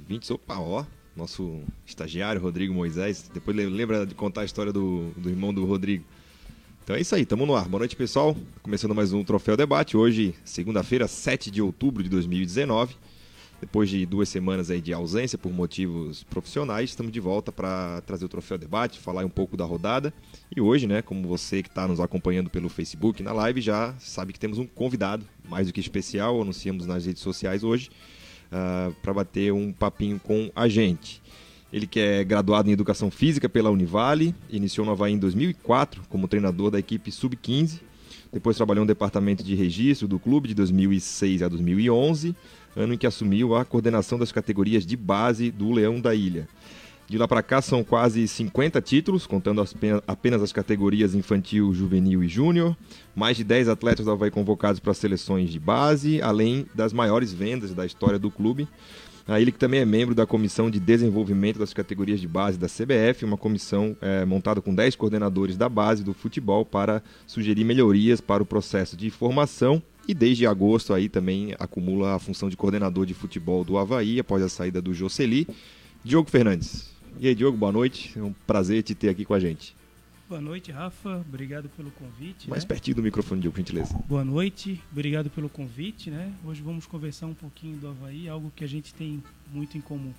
ouvintes. Opa, ó, nosso estagiário Rodrigo Moisés. Depois lembra de contar a história do, do irmão do Rodrigo. Então é isso aí, tamo no ar. Boa noite, pessoal. Começando mais um Troféu Debate. Hoje, segunda-feira, 7 de outubro de 2019. Depois de duas semanas aí de ausência por motivos profissionais, estamos de volta para trazer o Troféu Debate, falar um pouco da rodada. E hoje, né, como você que está nos acompanhando pelo Facebook na live já sabe que temos um convidado mais do que especial, anunciamos nas redes sociais hoje, uh, ah, para bater um papinho com a gente. Ele que é graduado em Educação Física pela Univale, iniciou no Havaí em 2004 como treinador da equipe Sub-15, depois trabalhou no departamento de registro do clube de 2006 a 2011, ano em que assumiu a coordenação das categorias de base do Leão da Ilha. De lá para cá são quase 50 títulos, contando apenas as categorias infantil, juvenil e júnior. Mais de 10 atletas da Havaí convocados para seleções de base, além das maiores vendas da história do clube. A ele que também é membro da Comissão de Desenvolvimento das Categorias de Base da CBF, uma comissão é, montada com 10 coordenadores da base do futebol para sugerir melhorias para o processo de formação e desde agosto aí também acumula a função de coordenador de futebol do Havaí após a saída do Jocely. Diogo Fernandes, e aí, Diogo, boa noite. É um prazer te ter aqui com a gente. Boa noite, Rafa. Obrigado pelo convite. Mais né? pertinho do microfone, Diogo, por gentileza. Boa noite. Obrigado pelo convite, né? Hoje vamos conversar um pouquinho do Havaí, algo que a gente tem muito em comum.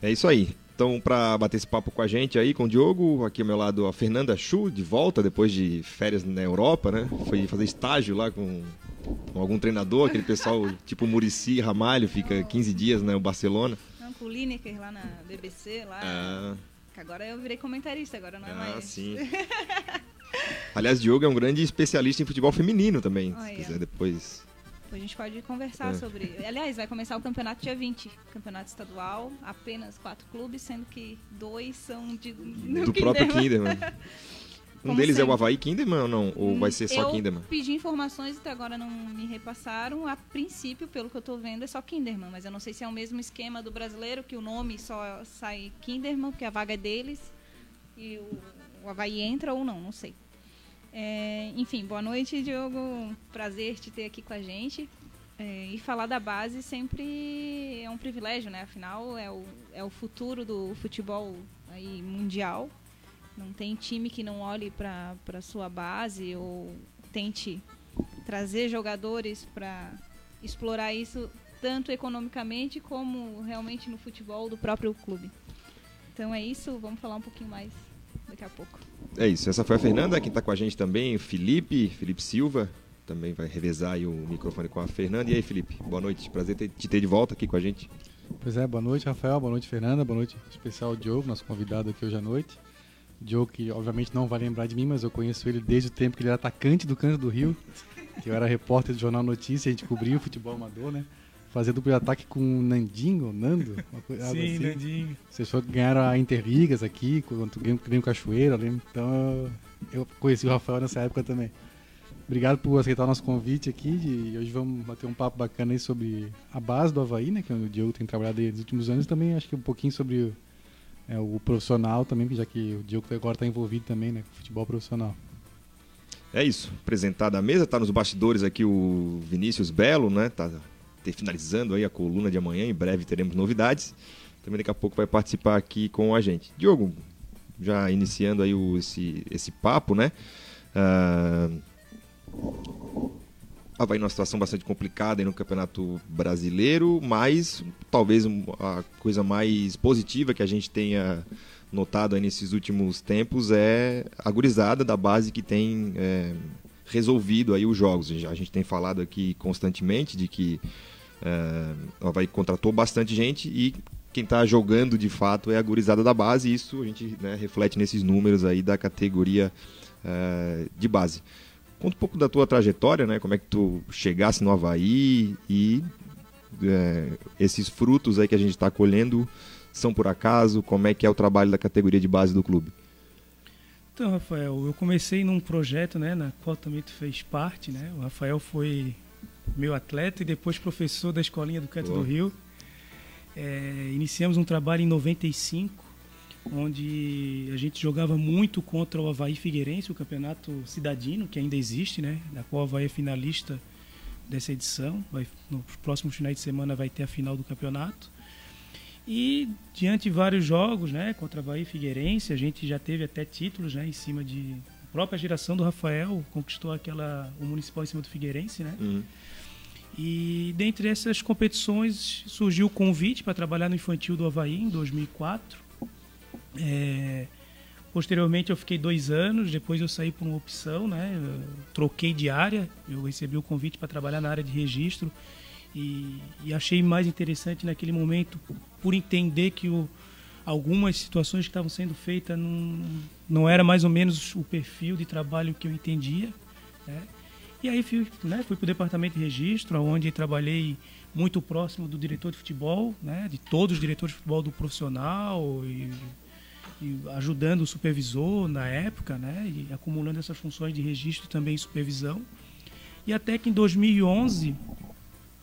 É isso aí. Então, para bater esse papo com a gente aí, com o Diogo, aqui ao meu lado a Fernanda Chu, de volta depois de férias na Europa, né? Foi fazer estágio lá com, com algum treinador, aquele pessoal tipo Murici, Ramalho, fica 15 dias, né? O Barcelona o Lineker lá na BBC, lá. Ah. Que agora eu virei comentarista, agora não é ah, mais. Ah, sim. Aliás, Diogo é um grande especialista em futebol feminino também, se quiser depois. A gente pode conversar é. sobre. Aliás, vai começar o campeonato dia 20. Campeonato estadual, apenas quatro clubes, sendo que dois são de, do Kinderman. próprio Kinderman. Um Como deles sempre. é o Havaí Kinderman ou não? Ou vai ser só eu Kinderman? pedi informações e até agora não me repassaram. A princípio, pelo que eu estou vendo, é só Kinderman. Mas eu não sei se é o mesmo esquema do brasileiro, que o nome só sai Kinderman, porque a vaga é deles. E o, o Havaí entra ou não, não sei. É, enfim, boa noite, Diogo. Prazer te ter aqui com a gente. É, e falar da base sempre é um privilégio, né? Afinal, é o, é o futuro do futebol aí mundial. Não tem time que não olhe para a sua base ou tente trazer jogadores para explorar isso tanto economicamente como realmente no futebol do próprio clube. Então é isso, vamos falar um pouquinho mais daqui a pouco. É isso, essa foi a Fernanda, quem está com a gente também, o Felipe, Felipe Silva, também vai revezar o microfone com a Fernanda. E aí, Felipe, boa noite, prazer te ter de volta aqui com a gente. Pois é, boa noite, Rafael, boa noite, Fernanda, boa noite, especial Diogo, nosso convidado aqui hoje à noite. Joe, que obviamente não vai lembrar de mim, mas eu conheço ele desde o tempo que ele era atacante do Canto do Rio, que eu era repórter do Jornal Notícia, a gente cobria o futebol amador, né? Fazia duplo ataque com o Nandinho, Nando, uma coisa Sim, assim. Nandinho. Vocês ganharam a Interligas aqui, quando ganhou o Cachoeira, lembro. Então eu conheci o Rafael nessa época também. Obrigado por aceitar o nosso convite aqui e hoje vamos bater um papo bacana aí sobre a base do Havaí, né? Que o Diogo tem trabalhado aí nos últimos anos e também acho que um pouquinho sobre é, o profissional também, já que o Diogo agora está envolvido também né, com futebol profissional. É isso, apresentado a mesa, está nos bastidores aqui o Vinícius Belo, né? Tá finalizando aí a coluna de amanhã, em breve teremos novidades. Também daqui a pouco vai participar aqui com a gente. Diogo, já iniciando aí o, esse, esse papo, né? Uh, Havaí numa situação bastante complicada no Campeonato Brasileiro, mas talvez a coisa mais positiva que a gente tenha notado nesses últimos tempos é a gurizada da base que tem é, resolvido aí os jogos. A gente tem falado aqui constantemente de que é, o Havaí contratou bastante gente e quem está jogando de fato é a gurizada da base e isso a gente né, reflete nesses números aí da categoria é, de base. Conta um pouco da tua trajetória, né? Como é que tu chegasse no Havaí e é, esses frutos aí que a gente está colhendo são por acaso? Como é que é o trabalho da categoria de base do clube? Então, Rafael, eu comecei num projeto, né, na qual também tu fez parte, né? O Rafael foi meu atleta e depois professor da escolinha do Canto do Rio. É, iniciamos um trabalho em 95 onde a gente jogava muito contra o Havaí Figueirense, o campeonato cidadino, que ainda existe, né? Da qual o Havaí é finalista dessa edição. Vai, nos próximos finais de semana vai ter a final do campeonato. E diante de vários jogos, né, contra e Figueirense, a gente já teve até títulos, né, em cima de a própria geração do Rafael conquistou aquela o municipal em cima do Figueirense, né? Uhum. E dentre essas competições surgiu o convite para trabalhar no infantil do Havaí em 2004. É, posteriormente eu fiquei dois anos, depois eu saí por uma opção, né? Troquei de área, eu recebi o convite para trabalhar na área de registro e, e achei mais interessante naquele momento por entender que o, algumas situações que estavam sendo feitas não, não era mais ou menos o perfil de trabalho que eu entendia. Né? E aí fui, né, fui para o departamento de registro, onde trabalhei muito próximo do diretor de futebol, né, de todos os diretores de futebol do profissional e, ajudando o supervisor na época, né, e acumulando essas funções de registro também e supervisão. E até que em 2011,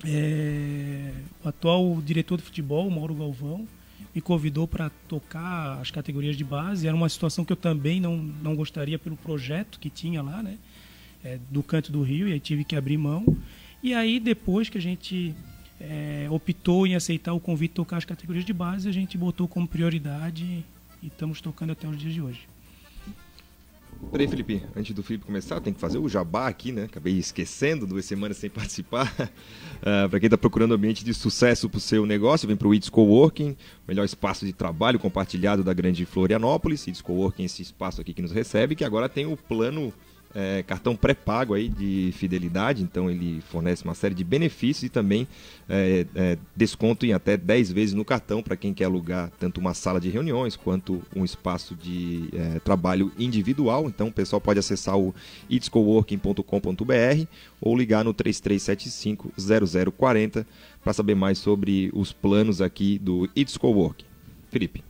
é, o atual diretor de futebol, Mauro Galvão, me convidou para tocar as categorias de base. Era uma situação que eu também não, não gostaria pelo projeto que tinha lá, né? É, do canto do Rio, e aí tive que abrir mão. E aí, depois que a gente é, optou em aceitar o convite de tocar as categorias de base, a gente botou como prioridade e estamos tocando até os dias de hoje. Peraí, Felipe, antes do Felipe começar, tem que fazer o jabá aqui, né? Acabei esquecendo, duas semanas sem participar. Uh, para quem está procurando ambiente de sucesso para o seu negócio, vem para o It's Coworking, melhor espaço de trabalho compartilhado da grande Florianópolis. It's Coworking, esse espaço aqui que nos recebe, que agora tem o plano é, cartão pré-pago aí de fidelidade, então ele fornece uma série de benefícios e também é, é, desconto em até 10 vezes no cartão para quem quer alugar tanto uma sala de reuniões quanto um espaço de é, trabalho individual. Então o pessoal pode acessar o itscoworking.com.br ou ligar no 3375 0040 para saber mais sobre os planos aqui do It's Coworking. Felipe.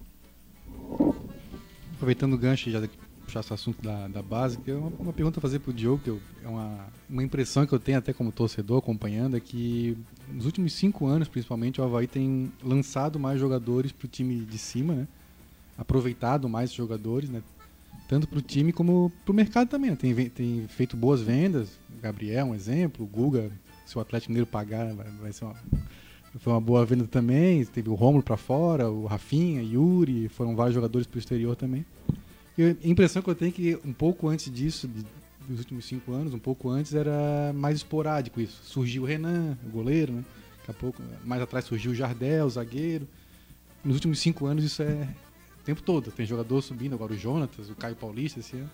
Aproveitando o gancho já puxar esse assunto da, da base, que é uma, uma pergunta a fazer para o Diogo, que eu, é uma, uma impressão que eu tenho até como torcedor acompanhando, é que nos últimos cinco anos, principalmente, o Havaí tem lançado mais jogadores para o time de cima, né? aproveitado mais jogadores, né? tanto para o time como para o mercado também. Né? Tem, tem feito boas vendas, Gabriel um exemplo, Guga, se o Atlético Mineiro pagar, vai, vai ser uma foi uma boa venda também. Teve o Romulo para fora, o Rafinha, Yuri, foram vários jogadores para o exterior também. E a impressão que eu tenho é que um pouco antes disso, de, dos últimos cinco anos, um pouco antes, era mais esporádico isso. Surgiu o Renan, o goleiro, né? Daqui a pouco, mais atrás surgiu o Jardel, o zagueiro. Nos últimos cinco anos isso é o tempo todo. Tem jogador subindo, agora o Jonatas, o Caio Paulista esse ano.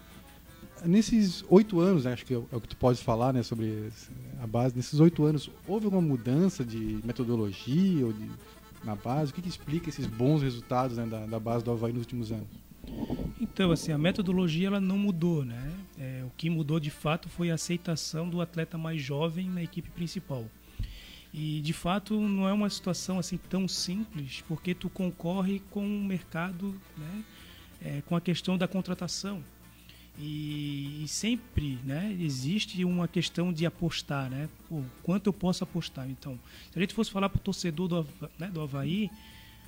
Nesses oito anos, acho que é o que tu pode falar né, sobre a base, nesses oito anos, houve alguma mudança de metodologia ou de, na base? O que, que explica esses bons resultados né, da, da base do Havaí nos últimos anos? Então, assim, a metodologia ela não mudou, né? É, o que mudou de fato foi a aceitação do atleta mais jovem na equipe principal. E de fato não é uma situação assim tão simples, porque tu concorre com o mercado, né? É, com a questão da contratação. E, e, sempre né, existe uma questão de apostar, né? Pô, quanto eu posso apostar? Então, se a gente fosse falar para o torcedor do, né, do Havaí,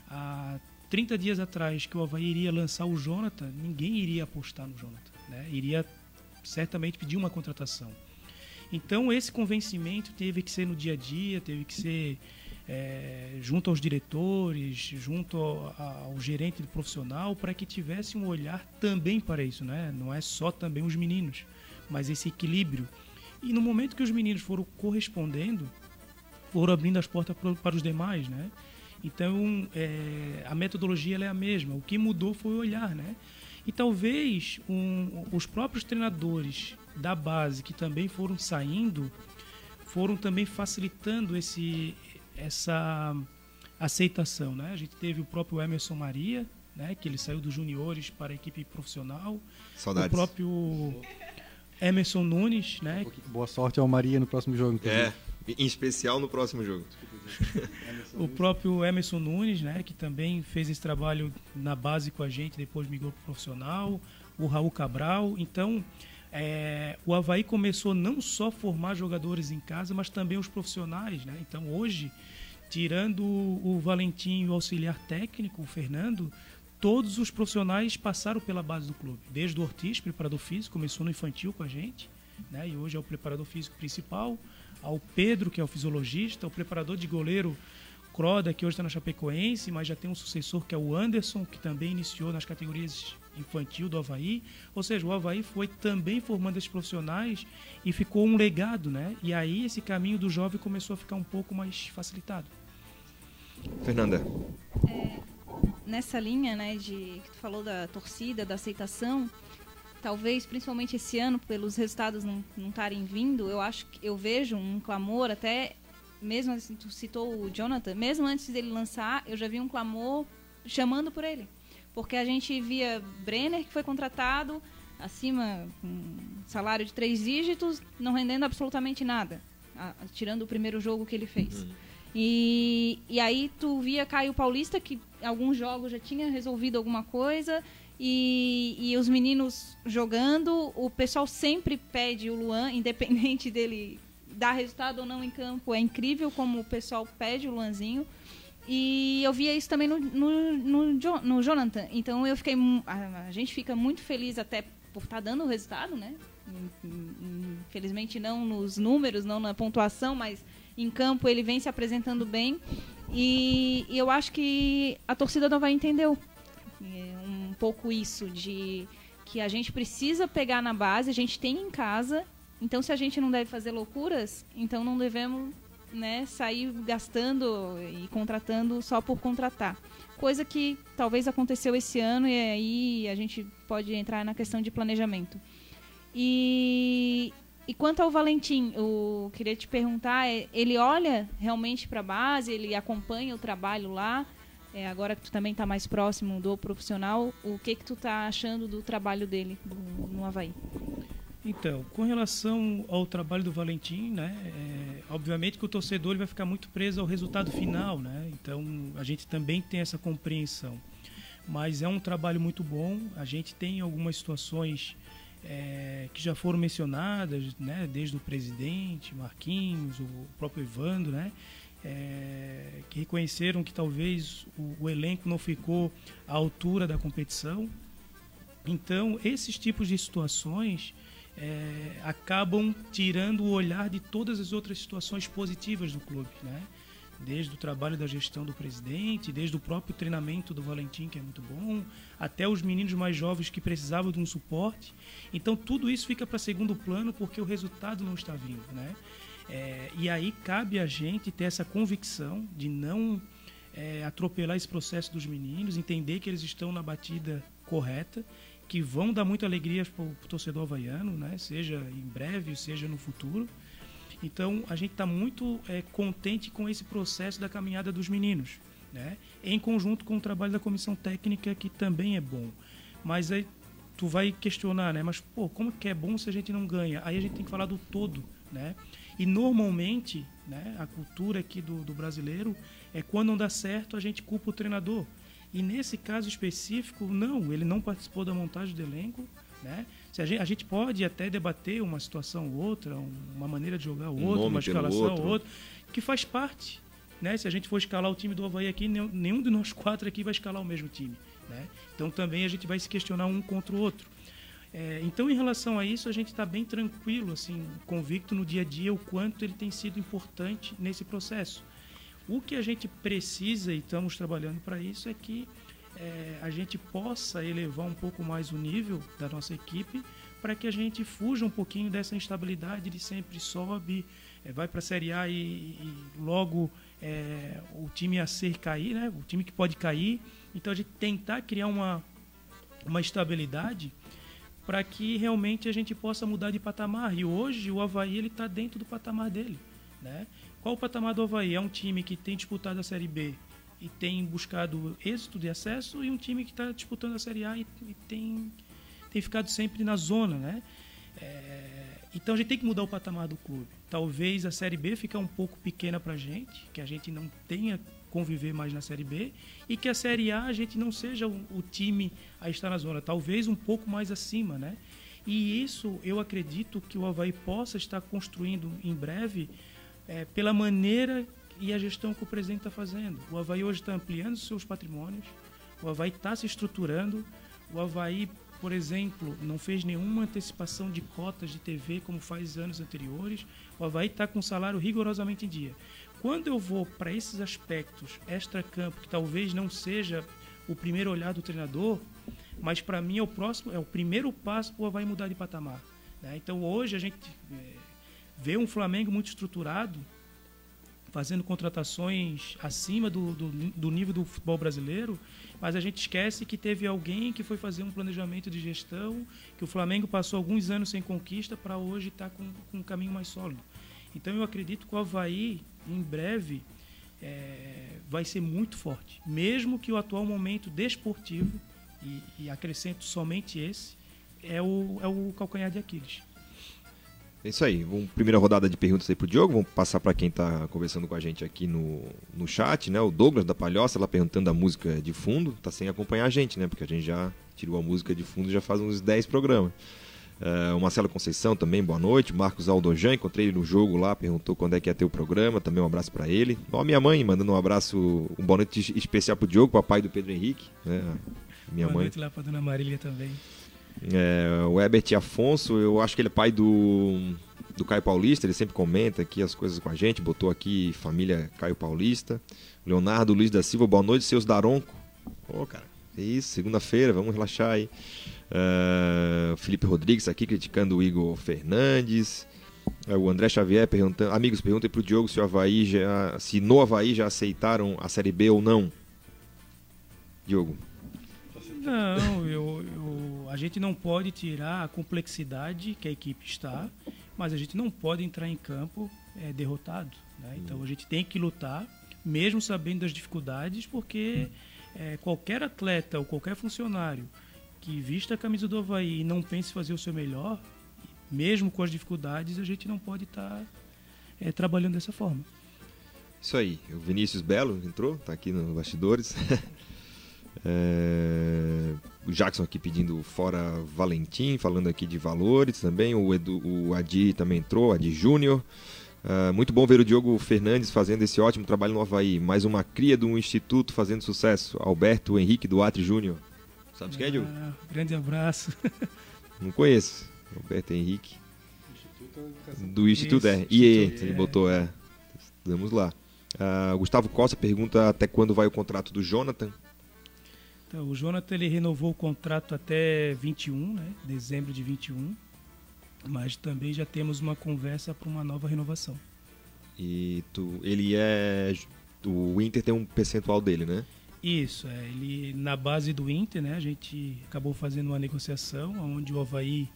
há 30 dias atrás que o Havaí iria lançar o Jonathan, ninguém iria apostar no Jonathan. Né? Iria certamente pedir uma contratação. Então esse convencimento teve que ser no dia a dia, teve que ser é, junto aos diretores, junto ao, ao gerente profissional, para que tivesse um olhar também para isso, né? Não é só também os meninos, mas esse equilíbrio. E no momento que os meninos foram correspondendo, foram abrindo as portas para os demais, né? Então, é, a metodologia é a mesma. O que mudou foi o olhar, né? E talvez um, os próprios treinadores da base que também foram saindo foram também facilitando esse, essa aceitação, né? A gente teve o próprio Emerson Maria, né? Que ele saiu dos juniores para a equipe profissional. Saudades. O próprio Emerson Nunes, né? Boa sorte ao Maria no próximo jogo. Inclusive. É, em especial no próximo jogo o próprio Emerson Nunes, né, que também fez esse trabalho na base com a gente, depois migrou para profissional, o Raul Cabral. Então, é, o Havaí começou não só a formar jogadores em casa, mas também os profissionais. Né? Então, hoje, tirando o Valentim o auxiliar técnico, o Fernando, todos os profissionais passaram pela base do clube. Desde o Ortiz, preparador físico, começou no infantil com a gente, né? e hoje é o preparador físico principal ao Pedro, que é o fisiologista, o preparador de goleiro Croda, que hoje está na Chapecoense, mas já tem um sucessor que é o Anderson, que também iniciou nas categorias infantil do Havaí. Ou seja, o Havaí foi também formando esses profissionais e ficou um legado, né? E aí esse caminho do jovem começou a ficar um pouco mais facilitado. Fernanda. É, nessa linha, né, de que tu falou da torcida, da aceitação, talvez principalmente esse ano pelos resultados não estarem vindo, eu acho que eu vejo um clamor até mesmo assim, tu citou o Jonathan, mesmo antes dele lançar, eu já vi um clamor chamando por ele. Porque a gente via Brenner, que foi contratado acima, com salário de três dígitos, não rendendo absolutamente nada, a, tirando o primeiro jogo que ele fez. Uhum. E, e aí tu via Caio Paulista, que alguns jogos já tinha resolvido alguma coisa, e, e os meninos jogando, o pessoal sempre pede o Luan, independente dele dar resultado ou não em campo. É incrível como o pessoal pede o Luanzinho. E eu via isso também no, no, no, no Jonathan. Então eu fiquei. A, gente fica muito feliz até por estar tá dando o resultado, né? Infelizmente não nos números, não na pontuação, mas em campo ele vem se apresentando bem. E, e eu acho que a torcida não vai entender pouco isso de que a gente precisa pegar na base, a gente tem em casa então, se a gente não deve fazer loucuras, então não devemos né, sair gastando e contratando só por contratar. Coisa que talvez aconteceu esse ano e aí a gente pode entrar na questão de planejamento. E, e quanto ao Valentim, eu queria te perguntar, é, ele olha realmente para a base, ele acompanha o trabalho lá? É, agora que tu também está mais próximo do profissional, o que que tu está achando do trabalho dele no, Havaí? Então, com relação ao trabalho do Valentim, né, é, obviamente que o torcedor vai ficar muito preso ao resultado final, né? Então, a gente também tem essa compreensão. Mas é um trabalho muito bom. A gente tem algumas situações é, que já foram mencionadas, né, desde o presidente, Marquinhos, o próprio Evandro, né, é, que reconheceram que talvez o, o elenco não ficou à altura da competição. Então, esses tipos de situações é, acabam tirando o olhar de todas as outras situações positivas do clube, né? Desde o trabalho da gestão do presidente, desde o próprio treinamento do Valentim, que é muito bom, até os meninos mais jovens que precisavam de um suporte. Então tudo isso fica para segundo plano porque o resultado não está vindo, né? É, e aí cabe a gente ter essa convicção de não é, atropelar esse processo dos meninos, entender que eles estão na batida correta que vão dar muita alegria para o torcedor havaiano, né? seja em breve, seja no futuro. Então a gente está muito é, contente com esse processo da caminhada dos meninos, né? em conjunto com o trabalho da comissão técnica, que também é bom. Mas aí tu vai questionar, né? Mas pô, como que é bom se a gente não ganha? Aí a gente tem que falar do todo, né? E normalmente, né, a cultura aqui do, do brasileiro é quando não dá certo a gente culpa o treinador. E nesse caso específico, não, ele não participou da montagem do elenco. Né? Se a, gente, a gente pode até debater uma situação ou outra, uma maneira de jogar ou outra, uma escalação ou outra, que faz parte. Né? Se a gente for escalar o time do Havaí aqui, nenhum de nós quatro aqui vai escalar o mesmo time. Né? Então também a gente vai se questionar um contra o outro. É, então, em relação a isso, a gente está bem tranquilo, assim, convicto no dia a dia o quanto ele tem sido importante nesse processo. O que a gente precisa, e estamos trabalhando para isso, é que é, a gente possa elevar um pouco mais o nível da nossa equipe para que a gente fuja um pouquinho dessa instabilidade de sempre sobe, é, vai para a Série A e, e logo é, o time a ser cair, né? o time que pode cair. Então a gente tentar criar uma, uma estabilidade para que realmente a gente possa mudar de patamar. E hoje o Havaí está dentro do patamar dele. Né? Qual o patamar do Havaí? É um time que tem disputado a Série B e tem buscado êxito de acesso e um time que está disputando a Série A e, e, tem, tem ficado sempre na zona, né? É, então a gente tem que mudar o patamar do clube. Talvez a Série B fique um pouco pequena para a gente, que a gente não tenha conviver mais na Série B e que a Série A a gente não seja o, o time a estar na zona, talvez um pouco mais acima, né? E isso eu acredito que o Havaí possa estar construindo em breve é, pela maneira e a gestão que o presidente está fazendo. O Havaí hoje está ampliando seus patrimônios, o Havaí está se estruturando, o Havaí por exemplo, não fez nenhuma antecipação de cotas de TV como faz anos anteriores. O Havaí está com salário rigorosamente em dia. Quando eu vou para esses aspectos extra-campo, que talvez não seja o primeiro olhar do treinador, mas para mim é o próximo, é o primeiro passo para o Havaí mudar de patamar. Né? Então hoje a gente é, vê um Flamengo muito estruturado, fazendo contratações acima do, do, do, nível do futebol brasileiro, mas a gente esquece que teve alguém que foi fazer um planejamento de gestão, que o Flamengo passou alguns anos sem conquista para hoje estar tá com, com um caminho mais sólido. Então eu acredito que o Havaí, em breve, é, vai ser muito forte. Mesmo que o atual momento desportivo, e, e acrescento somente esse, é o, é o calcanhar de Aquiles. É isso aí. Vamos, primeira rodada de perguntas aí pro Diogo. Vamos passar para quem está conversando com a gente aqui no, no chat, né? O Douglas da Palhoça, lá perguntando a música de fundo. Tá sem acompanhar a gente, né? Porque a gente já tirou a música de fundo já faz uns 10 programas. Uh, o Marcelo Conceição também, boa noite. Marcos Aldojan, encontrei ele no jogo lá, perguntou quando é que ia ter o programa, também um abraço para ele. Ó, minha mãe mandando um abraço, um boa noite especial pro Diogo, papai do Pedro Henrique. Né? Minha boa mãe. noite lá pra dona Marília também. É, o Herbert Afonso, eu acho que ele é pai do, do Caio Paulista, ele sempre comenta aqui as coisas com a gente, botou aqui família Caio Paulista. Leonardo Luiz da Silva, boa noite, seus Daronco. Pô, cara, é isso, segunda-feira, vamos relaxar aí. Uh, Felipe Rodrigues aqui criticando o Igor Fernandes. Uh, o André Xavier perguntando. Amigos, perguntem pro Diogo se o Havaí já. se no Havaí já aceitaram a Série B ou não. Diogo. Não, eu, eu, a gente não pode tirar a complexidade que a equipe está, mas a gente não pode entrar em campo é, derrotado. Né? Então hum. a gente tem que lutar, mesmo sabendo das dificuldades, porque é, qualquer atleta ou qualquer funcionário que vista a camisa do Havaí e não pense fazer o seu melhor, mesmo com as dificuldades, a gente não pode estar tá, é, trabalhando dessa forma. Isso aí. O Vinícius Belo entrou, está aqui nos bastidores. é... O Jackson aqui pedindo fora Valentim, falando aqui de valores também. O, Edu, o Adi também entrou, Adi Júnior. Uh, muito bom ver o Diogo Fernandes fazendo esse ótimo trabalho no Havaí. Mais uma cria de um instituto fazendo sucesso. Alberto Henrique Duarte Júnior. Sabe quem é, Diogo? Ah, grande abraço. Não conheço. Roberto Henrique. Do Instituto, é. IE, ele botou, é. Vamos lá. Uh, Gustavo Costa pergunta até quando vai o contrato do Jonathan. Então, o Jonathan ele renovou o contrato até 21, né? Dezembro de 21. Mas também já temos uma conversa para uma nova renovação. E tu, ele é. O Inter tem um percentual dele, né? Isso, é, ele na base do Inter, né, a gente acabou fazendo uma negociação onde o Havaí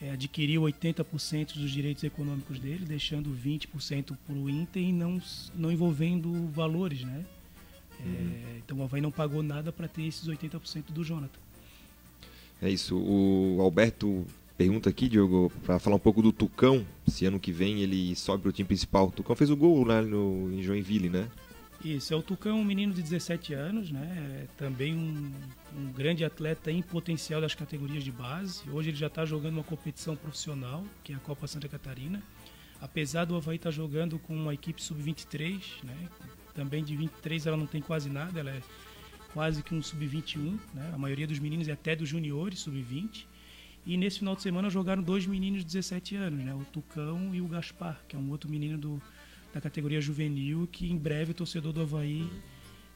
é, adquiriu 80% dos direitos econômicos dele, deixando 20% para o Inter e não, não envolvendo valores, né? É, uhum. Então o Havaí não pagou nada para ter esses 80% do Jonathan. É isso. O Alberto pergunta aqui, Diogo, para falar um pouco do Tucão, se ano que vem ele sobe para o time principal. O Tucão fez o gol lá no, em Joinville, né? Isso, é o Tucão, um menino de 17 anos, né? É também um, um, grande atleta em potencial das categorias de base. Hoje ele já está jogando uma competição profissional, que é a Copa Santa Catarina. Apesar do Havaí estar tá jogando com uma equipe sub-23, né? Também de 23 ela não tem quase nada, ela é quase que um sub-21, né? A maioria dos meninos é até dos juniores, sub-20. E nesse final de semana jogaram dois meninos de 17 anos, né? O Tucão e o Gaspar, que é um outro menino do da categoria juvenil, que em breve o torcedor do Havaí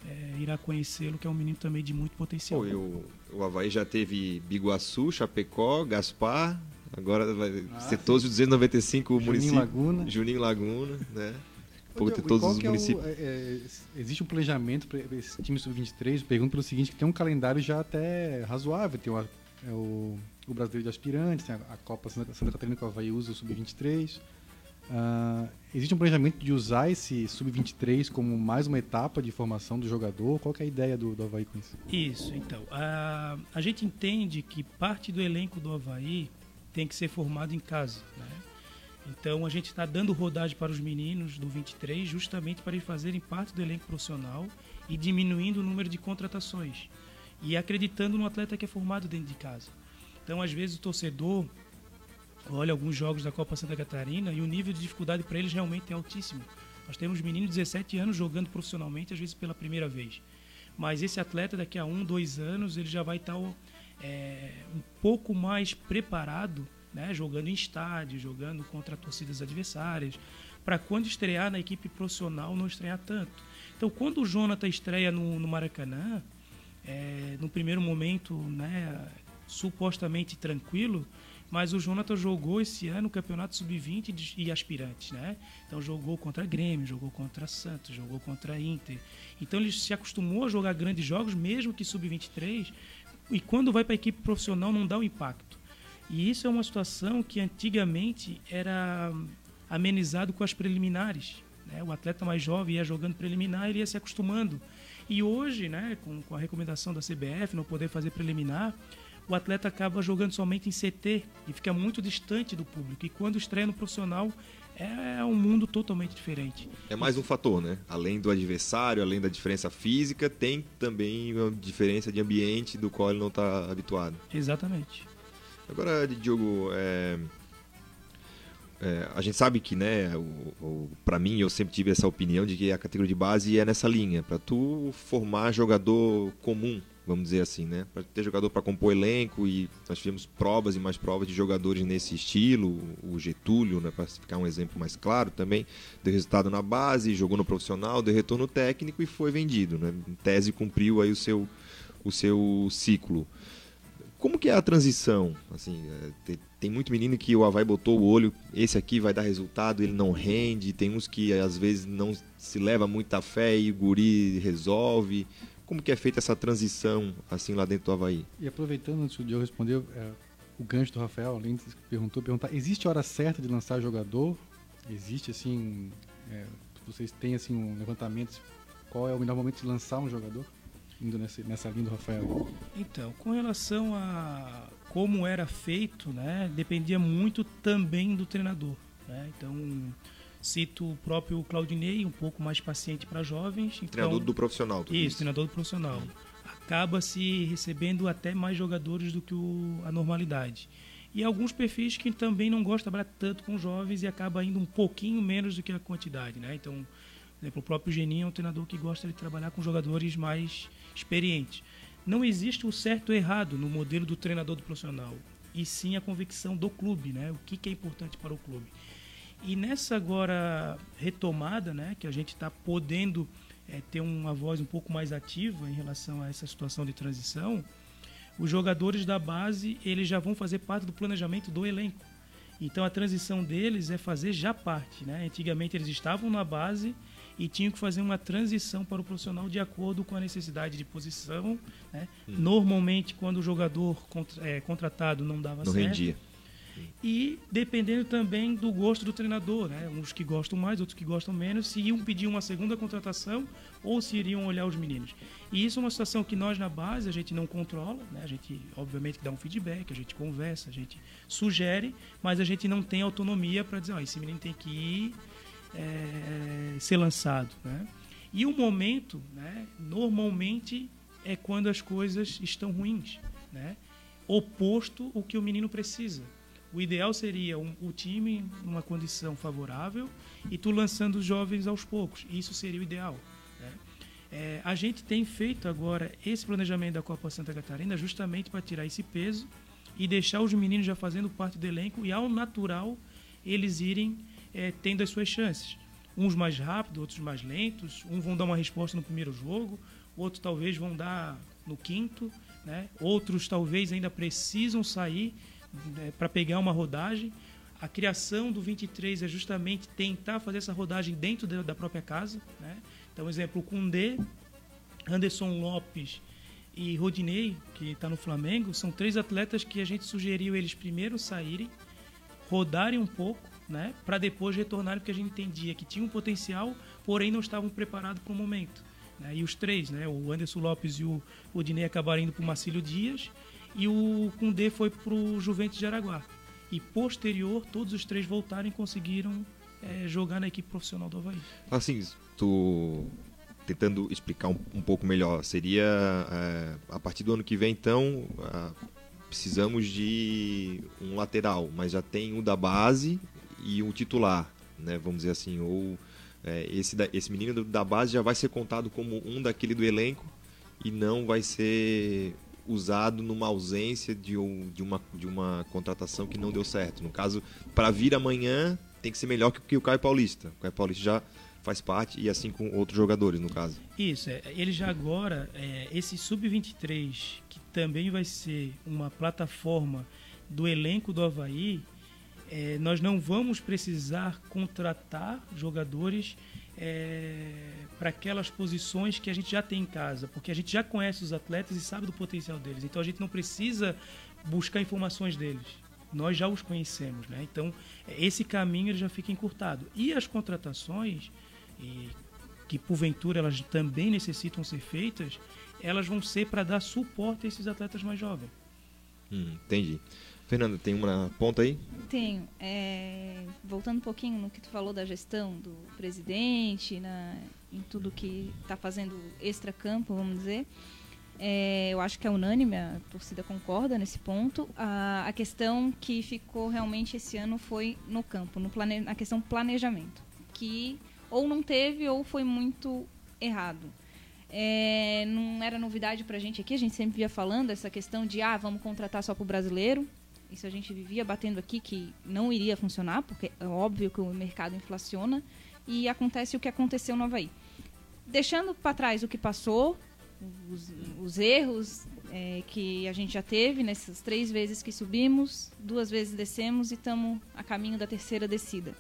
é, irá conhecê-lo, que é um menino também de muito potencial. Pô, o, o Havaí já teve Biguaçu, Chapecó, Gaspar, agora vai ah, ser todos os 295 Juninho municípios. Laguna. Juninho Laguna, né? Pô, ter todos os municípios. É o, é, existe um planejamento para esse time sub-23? Pergunto pelo seguinte, que tem um calendário já até razoável. Tem o, é o, o Brasileiro de Aspirantes, tem a, a Copa Santa, Santa Catarina que o Havaí usa o sub-23. Uh, existe um planejamento de usar esse sub-23 como mais uma etapa de formação do jogador? Qual é a ideia do, do Havaí com isso? Isso, então. Uh, a gente entende que parte do elenco do Havaí tem que ser formado em casa. Né? Então a gente está dando rodagem para os meninos do 23 justamente para eles fazerem parte do elenco profissional e diminuindo o número de contratações. E acreditando no atleta que é formado dentro de casa. Então, às vezes, o torcedor olha alguns jogos da Copa Santa Catarina e o nível de dificuldade para eles realmente é altíssimo. Nós temos meninos de 17 anos jogando profissionalmente, às vezes pela primeira vez. Mas esse atleta, daqui a um, dois anos, ele já vai estar é, um pouco mais preparado, né, jogando em estádio, jogando contra torcidas adversárias, para quando estrear na equipe profissional não estrear tanto. Então, quando o Jonathan estreia no, no Maracanã, é, no primeiro momento, né, supostamente tranquilo, mas o Jonathan jogou esse ano o Campeonato Sub-20 e aspirantes, né? Então jogou contra Grêmio, jogou contra Santos, jogou contra Inter. Então ele se acostumou a jogar grandes jogos, mesmo que Sub-23, e quando vai para a equipe profissional não dá o impacto. E isso é uma situação que antigamente era amenizado com as preliminares. Né? O atleta mais jovem ia jogando preliminar, ele ia se acostumando. E hoje, né, com, com a recomendação da CBF, não poder fazer preliminar, o atleta acaba jogando somente em CT e fica muito distante do público. E quando estreia no profissional, é um mundo totalmente diferente. É mais um fator, né? Além do adversário, além da diferença física, tem também uma diferença de ambiente do qual ele não está habituado. Exatamente. Agora, Diogo, é... É, a gente sabe que, né, para mim, eu sempre tive essa opinião de que a categoria de base é nessa linha, para tu formar jogador comum, vamos dizer assim, né? Para ter jogador para compor elenco e nós tivemos provas e mais provas de jogadores nesse estilo. O Getúlio, né, para ficar um exemplo mais claro também, deu resultado na base, jogou no profissional, deu retorno técnico e foi vendido, né? Em tese cumpriu aí o seu o seu ciclo. Como que é a transição? Assim, é, tem muito menino que o Havaí botou o olho, esse aqui vai dar resultado, ele não rende. Tem uns que às vezes não se leva muita fé e o guri resolve. Como que é feita essa transição assim lá dentro do Havaí? E aproveitando antes de eu responder é, o gancho do Rafael, além de perguntou, perguntar, existe hora certa de lançar jogador? Existe assim, é, vocês têm assim um levantamento, qual é o melhor momento de lançar um jogador? Indo nessa, nessa linha do Rafael. Então, com relação a como era feito, né, dependia muito também do treinador. Né? Então, Cito o próprio Claudinei, um pouco mais paciente para jovens. Então, treinador do profissional. Isso, isso, treinador do profissional. Acaba se recebendo até mais jogadores do que o, a normalidade. E alguns perfis que também não gostam de trabalhar tanto com jovens e acaba indo um pouquinho menos do que a quantidade. Né? Então, por exemplo, o próprio Geninho é um treinador que gosta de trabalhar com jogadores mais experientes. Não existe o certo ou errado no modelo do treinador do profissional, e sim a convicção do clube, né? o que, que é importante para o clube. E nessa agora retomada, né, que a gente está podendo é, ter uma voz um pouco mais ativa em relação a essa situação de transição, os jogadores da base eles já vão fazer parte do planejamento do elenco. Então a transição deles é fazer já parte. Né? Antigamente eles estavam na base e tinham que fazer uma transição para o profissional de acordo com a necessidade de posição. Né? Hum. Normalmente, quando o jogador é, contratado não dava não certo, rendia e dependendo também do gosto do treinador, né? Uns que gostam mais, outros que gostam menos, se iam pedir uma segunda contratação ou se iriam olhar os meninos. E isso é uma situação que nós na base a gente não controla, né? A gente obviamente dá um feedback, a gente conversa, a gente sugere, mas a gente não tem autonomia para dizer, oh, esse menino tem que ir é, ser lançado, né? E o momento, né? Normalmente é quando as coisas estão ruins, né? Oposto o que o menino precisa. O ideal seria um, o time numa condição favorável e tu lançando os jovens aos poucos. Isso seria o ideal. Né? É, a gente tem feito agora esse planejamento da Copa Santa Catarina justamente para tirar esse peso e deixar os meninos já fazendo parte do elenco e ao natural eles irem é, tendo as suas chances. Uns mais rápidos, outros mais lentos. Um vão dar uma resposta no primeiro jogo, outros talvez vão dar no quinto, né? outros talvez ainda precisam sair né, para pegar uma rodagem. A criação do 23 é justamente tentar fazer essa rodagem dentro da própria casa. Né? Então, exemplo, o Kundê, Anderson Lopes e Rodinei, que está no Flamengo, são três atletas que a gente sugeriu eles primeiro saírem, rodarem um pouco, né, para depois retornarem, porque a gente entendia que tinham um potencial, porém não estavam preparados para o momento. Né? E os três, né, o Anderson Lopes e o Rodinei acabaram indo para o Marcílio Dias, e o Cundê foi para o Juventus de Araguá. E posterior, todos os três voltaram e conseguiram é, jogar na equipe profissional do Havaí. Assim, tu tentando explicar um, um pouco melhor, seria é, a partir do ano que vem, então, é, precisamos de um lateral, mas já tem um da base e um titular, né? Vamos dizer assim, ou é, esse, da, esse menino da base já vai ser contado como um daquele do elenco e não vai ser usado numa ausência de, um, de, uma, de uma contratação que não deu certo. No caso, para vir amanhã, tem que ser melhor que, que o Caio Paulista. O Caio Paulista já faz parte e assim com outros jogadores, no caso. Isso, é, ele já agora, é, esse Sub-23, que também vai ser uma plataforma do elenco do Havaí, é, nós não vamos precisar contratar jogadores é, para aquelas posições que a gente já tem em casa, porque a gente já conhece os atletas e sabe do potencial deles. Então a gente não precisa buscar informações deles. Nós já os conhecemos, né? Então esse caminho já fica encurtado. E as contratações, e, que porventura elas também necessitam ser feitas, elas vão ser para dar suporte a esses atletas mais jovens. Hum, entendi. Fernanda, tem uma ponta aí? Tenho. É, voltando um pouquinho no que tu falou da gestão do presidente, na, em tudo que está fazendo extra-campo, vamos dizer. É, eu acho que é unânime, a torcida concorda nesse ponto. A, a, questão que ficou realmente esse ano foi no campo, no plane, na questão planejamento, que ou não teve ou foi muito errado. É, não era novidade para a gente aqui, a gente sempre via falando essa questão de ah, vamos contratar só para o brasileiro, isso a gente vivia batendo aqui que não iria funcionar, porque é óbvio que o mercado inflaciona, e acontece o que aconteceu no Havaí. Deixando para trás o que passou, os, os erros é, que a gente já teve nessas três vezes que subimos, duas vezes descemos e estamos a caminho da terceira descida.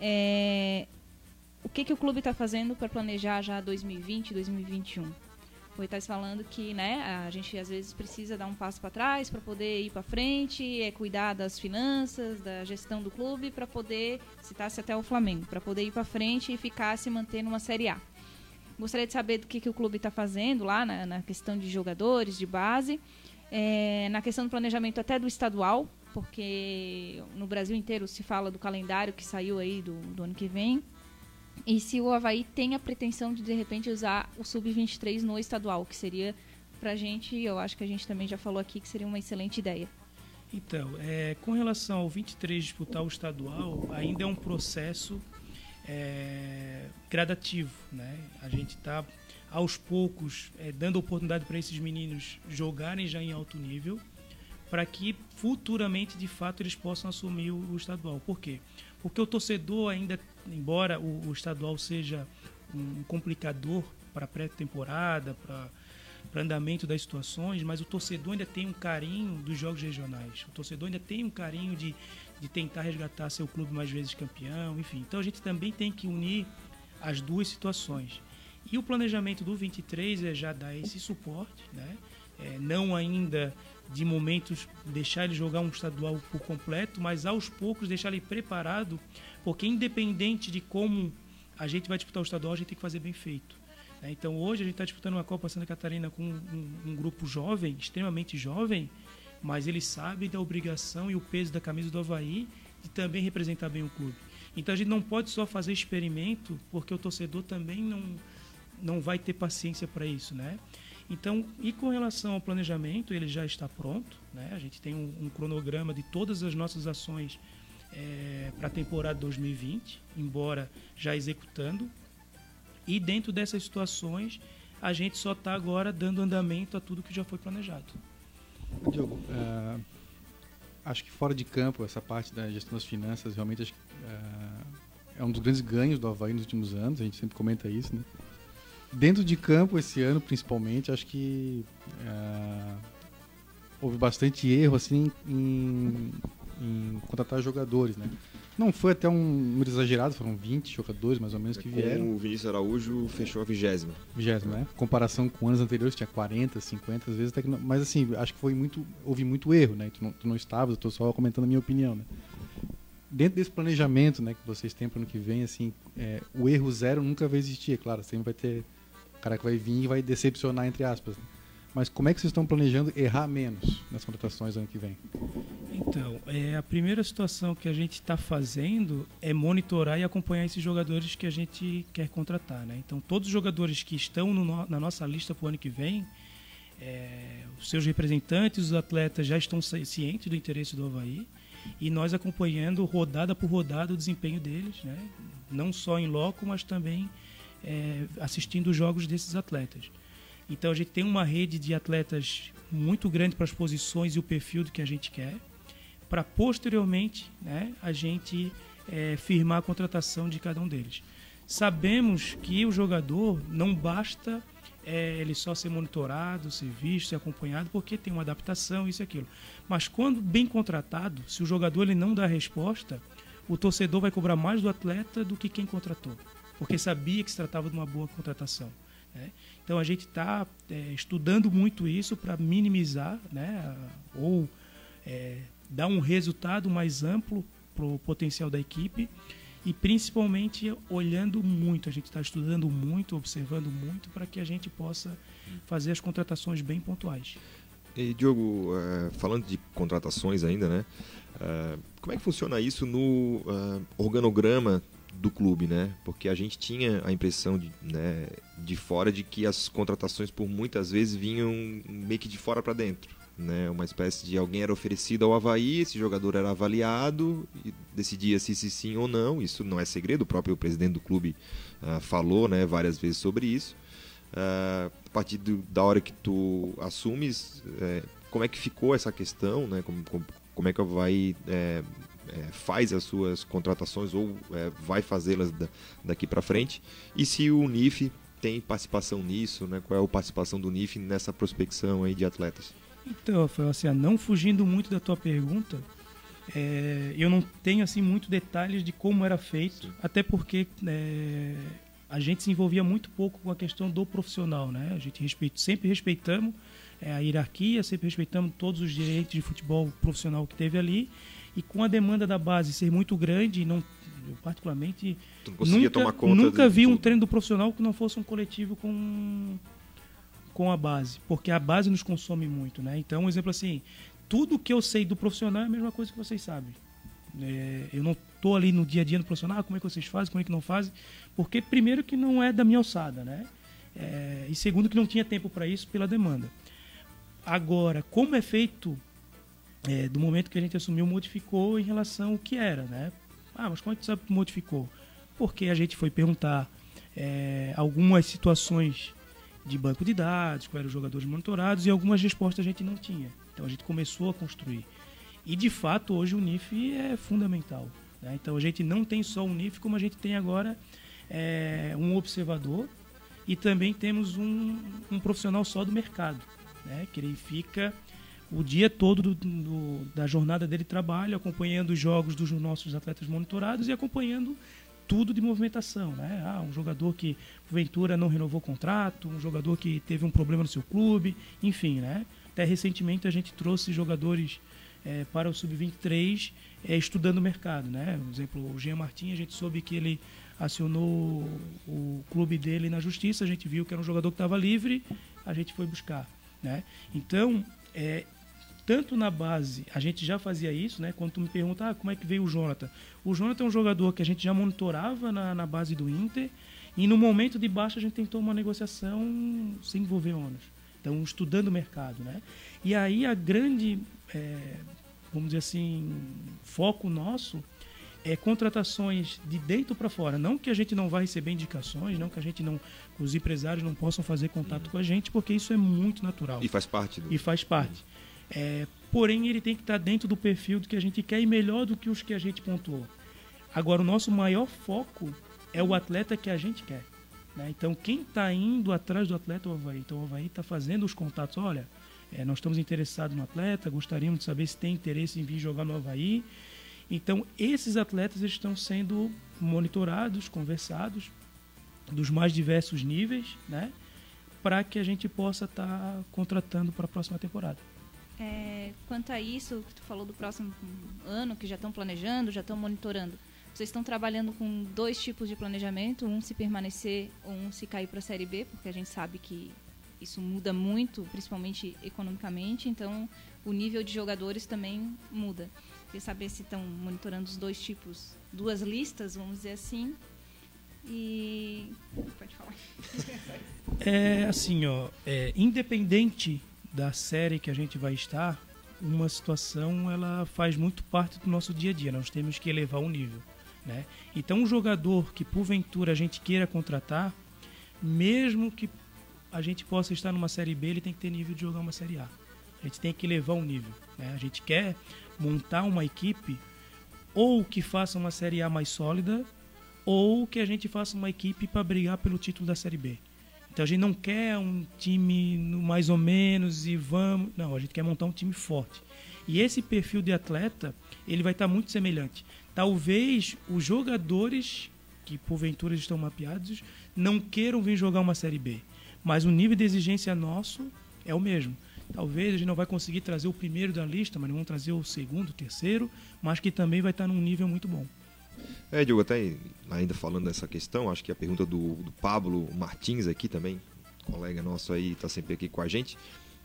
É, o que, que o clube está fazendo para planejar já 2020, 2021? O Itais falando que né, a gente às vezes precisa dar um passo para trás para poder ir para frente, é cuidar das finanças, da gestão do clube para poder, citar-se até o Flamengo, para poder ir para frente e ficar se manter numa Série A. Gostaria de saber do que, que o clube está fazendo lá na, na, questão de jogadores, de base, é, na questão do planejamento até do estadual, porque no Brasil inteiro se fala do calendário que saiu aí do, do ano que vem, e se o Havaí tem a pretensão de, de repente, usar o Sub-23 no estadual, que seria, pra gente, eu acho que a gente também já falou aqui, que seria uma excelente ideia. Então, é, com relação ao 23 disputar o estadual, ainda é um processo é, gradativo. Né? A gente está, aos poucos, é, dando oportunidade para esses meninos jogarem já em alto nível, para que futuramente, de fato, eles possam assumir o, o estadual. Por quê? Porque o torcedor ainda, embora o, o estadual seja um complicador para pré-temporada, para para andamento das situações, mas o torcedor ainda tem um carinho dos jogos regionais. O torcedor ainda tem um carinho de, de tentar resgatar seu clube mais vezes campeão, enfim. Então a gente também tem que unir as duas situações. E o planejamento do 23 é já dar esse suporte, né? É, não ainda de momentos deixar ele jogar um estadual por completo, mas aos poucos deixar ele preparado, porque independente de como a gente vai disputar o estadual, a gente tem que fazer bem feito. Né? Então hoje a gente está disputando uma Copa Santa Catarina com um, um, grupo jovem, extremamente jovem, mas ele sabe da obrigação e o peso da camisa do Havaí de também representar bem o clube. Então a gente não pode só fazer experimento, porque o torcedor também não, não vai ter paciência para isso, né? Então, e com relação ao planejamento, ele já está pronto. Né? A gente tem um, um cronograma de todas as nossas ações é, para a temporada 2020, embora já executando. E dentro dessas situações, a gente só está agora dando andamento a tudo que já foi planejado. Diogo, uh, acho que fora de campo, essa parte da gestão das finanças, realmente acho uh, é um dos grandes ganhos do Havaí nos últimos anos, a gente sempre comenta isso, né? Dentro de campo, esse ano principalmente, acho que uh, houve bastante erro assim em, em, contratar jogadores, né? Não foi até um número exagerado, foram 20 jogadores mais ou menos que vieram. o Vinícius Araújo fechou a vigésima. Vigésima, né? Comparação com anos anteriores, tinha 40, 50, às vezes até que não, Mas assim, acho que foi muito. Houve muito erro, né? Tu não, tu não estava, eu estou só comentando a minha opinião, né? Dentro desse planejamento né, que vocês têm para o ano que vem, assim, é, o erro zero nunca vai existir, é claro, sempre vai ter cara que vai vir e vai decepcionar, entre aspas. Mas como é que vocês estão planejando errar menos nas contratações ano que vem? Então, é, a primeira situação que a gente está fazendo é monitorar e acompanhar esses jogadores que a gente quer contratar. Né? Então, todos os jogadores que estão no, na nossa lista para o ano que vem, é, os seus representantes, os atletas já estão cientes do interesse do Havaí e nós acompanhando rodada por rodada o desempenho deles, né? não só em loco, mas também é, assistindo os jogos desses atletas. Então a gente tem uma rede de atletas muito grande para as posições e o perfil do que a gente quer, para posteriormente né, a gente é, firmar a contratação de cada um deles. Sabemos que o jogador não basta é, ele só ser monitorado, ser visto, ser acompanhado, porque tem uma adaptação, isso e aquilo. Mas quando bem contratado, se o jogador ele não dá resposta, o torcedor vai cobrar mais do atleta do que quem contratou, porque sabia que se tratava de uma boa contratação. Né? Então a gente está é, estudando muito isso para minimizar né, ou é, dar um resultado mais amplo para o potencial da equipe e principalmente olhando muito. A gente está estudando muito, observando muito para que a gente possa fazer as contratações bem pontuais. E Diogo, uh, falando de contratações ainda, né? Uh, como é que funciona isso no uh, organograma do clube, né? Porque a gente tinha a impressão de, né, de fora de que as contratações por muitas vezes vinham meio que de fora para dentro né? Uma espécie de alguém era oferecido ao Havaí, esse jogador era avaliado e decidia se, se sim ou não. Isso não é segredo, o próprio presidente do clube uh, falou, né, várias vezes sobre isso. Uh, a partir do, da hora que tu assumes, é, como é que ficou essa questão, né? Como, como, como é que o Havaí é, faz as suas contratações ou é, vai fazê-las da, daqui para frente? E se o NIF tem participação nisso, né? Qual é a participação do NIF nessa prospecção aí de atletas? Então, Rafael, assim, não fugindo muito da tua pergunta, é, eu não tenho assim muito detalhes de como era feito, Sim. até porque é, a gente se envolvia muito pouco com a questão do profissional, né? A gente respeita, sempre respeitamos é, a hierarquia, sempre respeitamos todos os direitos de futebol profissional que teve ali e com a demanda da base ser muito grande, não eu particularmente nunca, nunca vi um treino do profissional que não fosse um coletivo com com a base, porque a base nos consome muito, né? Então, um exemplo assim, tudo que eu sei do profissional é a mesma coisa que vocês sabem. É, eu não estou ali no dia a dia do profissional, ah, como é que vocês fazem, como é que não fazem, porque primeiro que não é da minha alçada, né? É, e segundo que não tinha tempo para isso pela demanda. Agora, como é feito é, do momento que a gente assumiu, modificou em relação ao que era, né? Ah, mas como é que que modificou? Porque a gente foi perguntar é, algumas situações de banco de dados, quais eram os jogadores monitorados e algumas respostas a gente não tinha. Então a gente começou a construir. E de fato hoje o NIF é fundamental. Né? Então a gente não tem só o NIF, como a gente tem agora é, um observador e também temos um, um profissional só do mercado, né? que ele fica o dia todo do, do, da jornada dele de trabalho, acompanhando os jogos dos nossos atletas monitorados e acompanhando tudo de movimentação, né? Ah, um jogador que porventura não renovou o contrato, um jogador que teve um problema no seu clube, enfim, né? Até recentemente a gente trouxe jogadores é, para o sub-23 é, estudando o mercado, né? Por exemplo, o Jean Martins, a gente soube que ele acionou o clube dele na justiça, a gente viu que era um jogador que estava livre, a gente foi buscar, né? Então, é, tanto na base, a gente já fazia isso, né? Quando tu me pergunta ah, como é que veio o Jonathan. O Jonathan é um jogador que a gente já monitorava na, na base do Inter e no momento de baixa a gente tentou uma negociação sem envolver ônus. Então, estudando o mercado, né? E aí a grande, é, vamos dizer assim, foco nosso é contratações de dentro para fora. Não que a gente não vá receber indicações, não que a gente não, os empresários não possam fazer contato uhum. com a gente, porque isso é muito natural. E faz parte. Do... E faz parte. É, porém, ele tem que estar dentro do perfil do que a gente quer e melhor do que os que a gente pontuou. Agora, o nosso maior foco é o atleta que a gente quer. Né? Então, quem está indo atrás do atleta é o Havaí. Então, o Havaí está fazendo os contatos. Olha, é, nós estamos interessados no atleta, gostaríamos de saber se tem interesse em vir jogar no Havaí. Então, esses atletas estão sendo monitorados, conversados, dos mais diversos níveis, né? para que a gente possa estar tá contratando para a próxima temporada. É, quanto a isso, que tu falou do próximo ano, que já estão planejando, já estão monitorando, vocês estão trabalhando com dois tipos de planejamento, um se permanecer um se cair para a Série B, porque a gente sabe que isso muda muito, principalmente economicamente, então o nível de jogadores também muda. Queria saber se estão monitorando os dois tipos, duas listas, vamos dizer assim. E. Pode falar. É assim, ó, é, independente da série que a gente vai estar, uma situação ela faz muito parte do nosso dia a dia. Nós temos que elevar o nível, né? Então, um jogador que porventura a gente queira contratar, mesmo que a gente possa estar numa Série B, ele tem que ter nível de jogar uma Série A. A gente tem que levar um nível. Né? A gente quer montar uma equipe ou que faça uma Série A mais sólida ou que a gente faça uma equipe para brigar pelo título da Série B. Então a gente não quer um time mais ou menos e vamos. Não, a gente quer montar um time forte. E esse perfil de atleta, ele vai estar muito semelhante. Talvez os jogadores que porventura estão mapeados não queiram vir jogar uma Série B, mas o nível de exigência nosso é o mesmo. Talvez a gente não vai conseguir trazer o primeiro da lista, mas vamos trazer o segundo, o terceiro, mas que também vai estar num nível muito bom. É, Diogo, até ainda falando dessa questão, acho que a pergunta do, do Pablo Martins aqui também, colega nosso aí, está sempre aqui com a gente.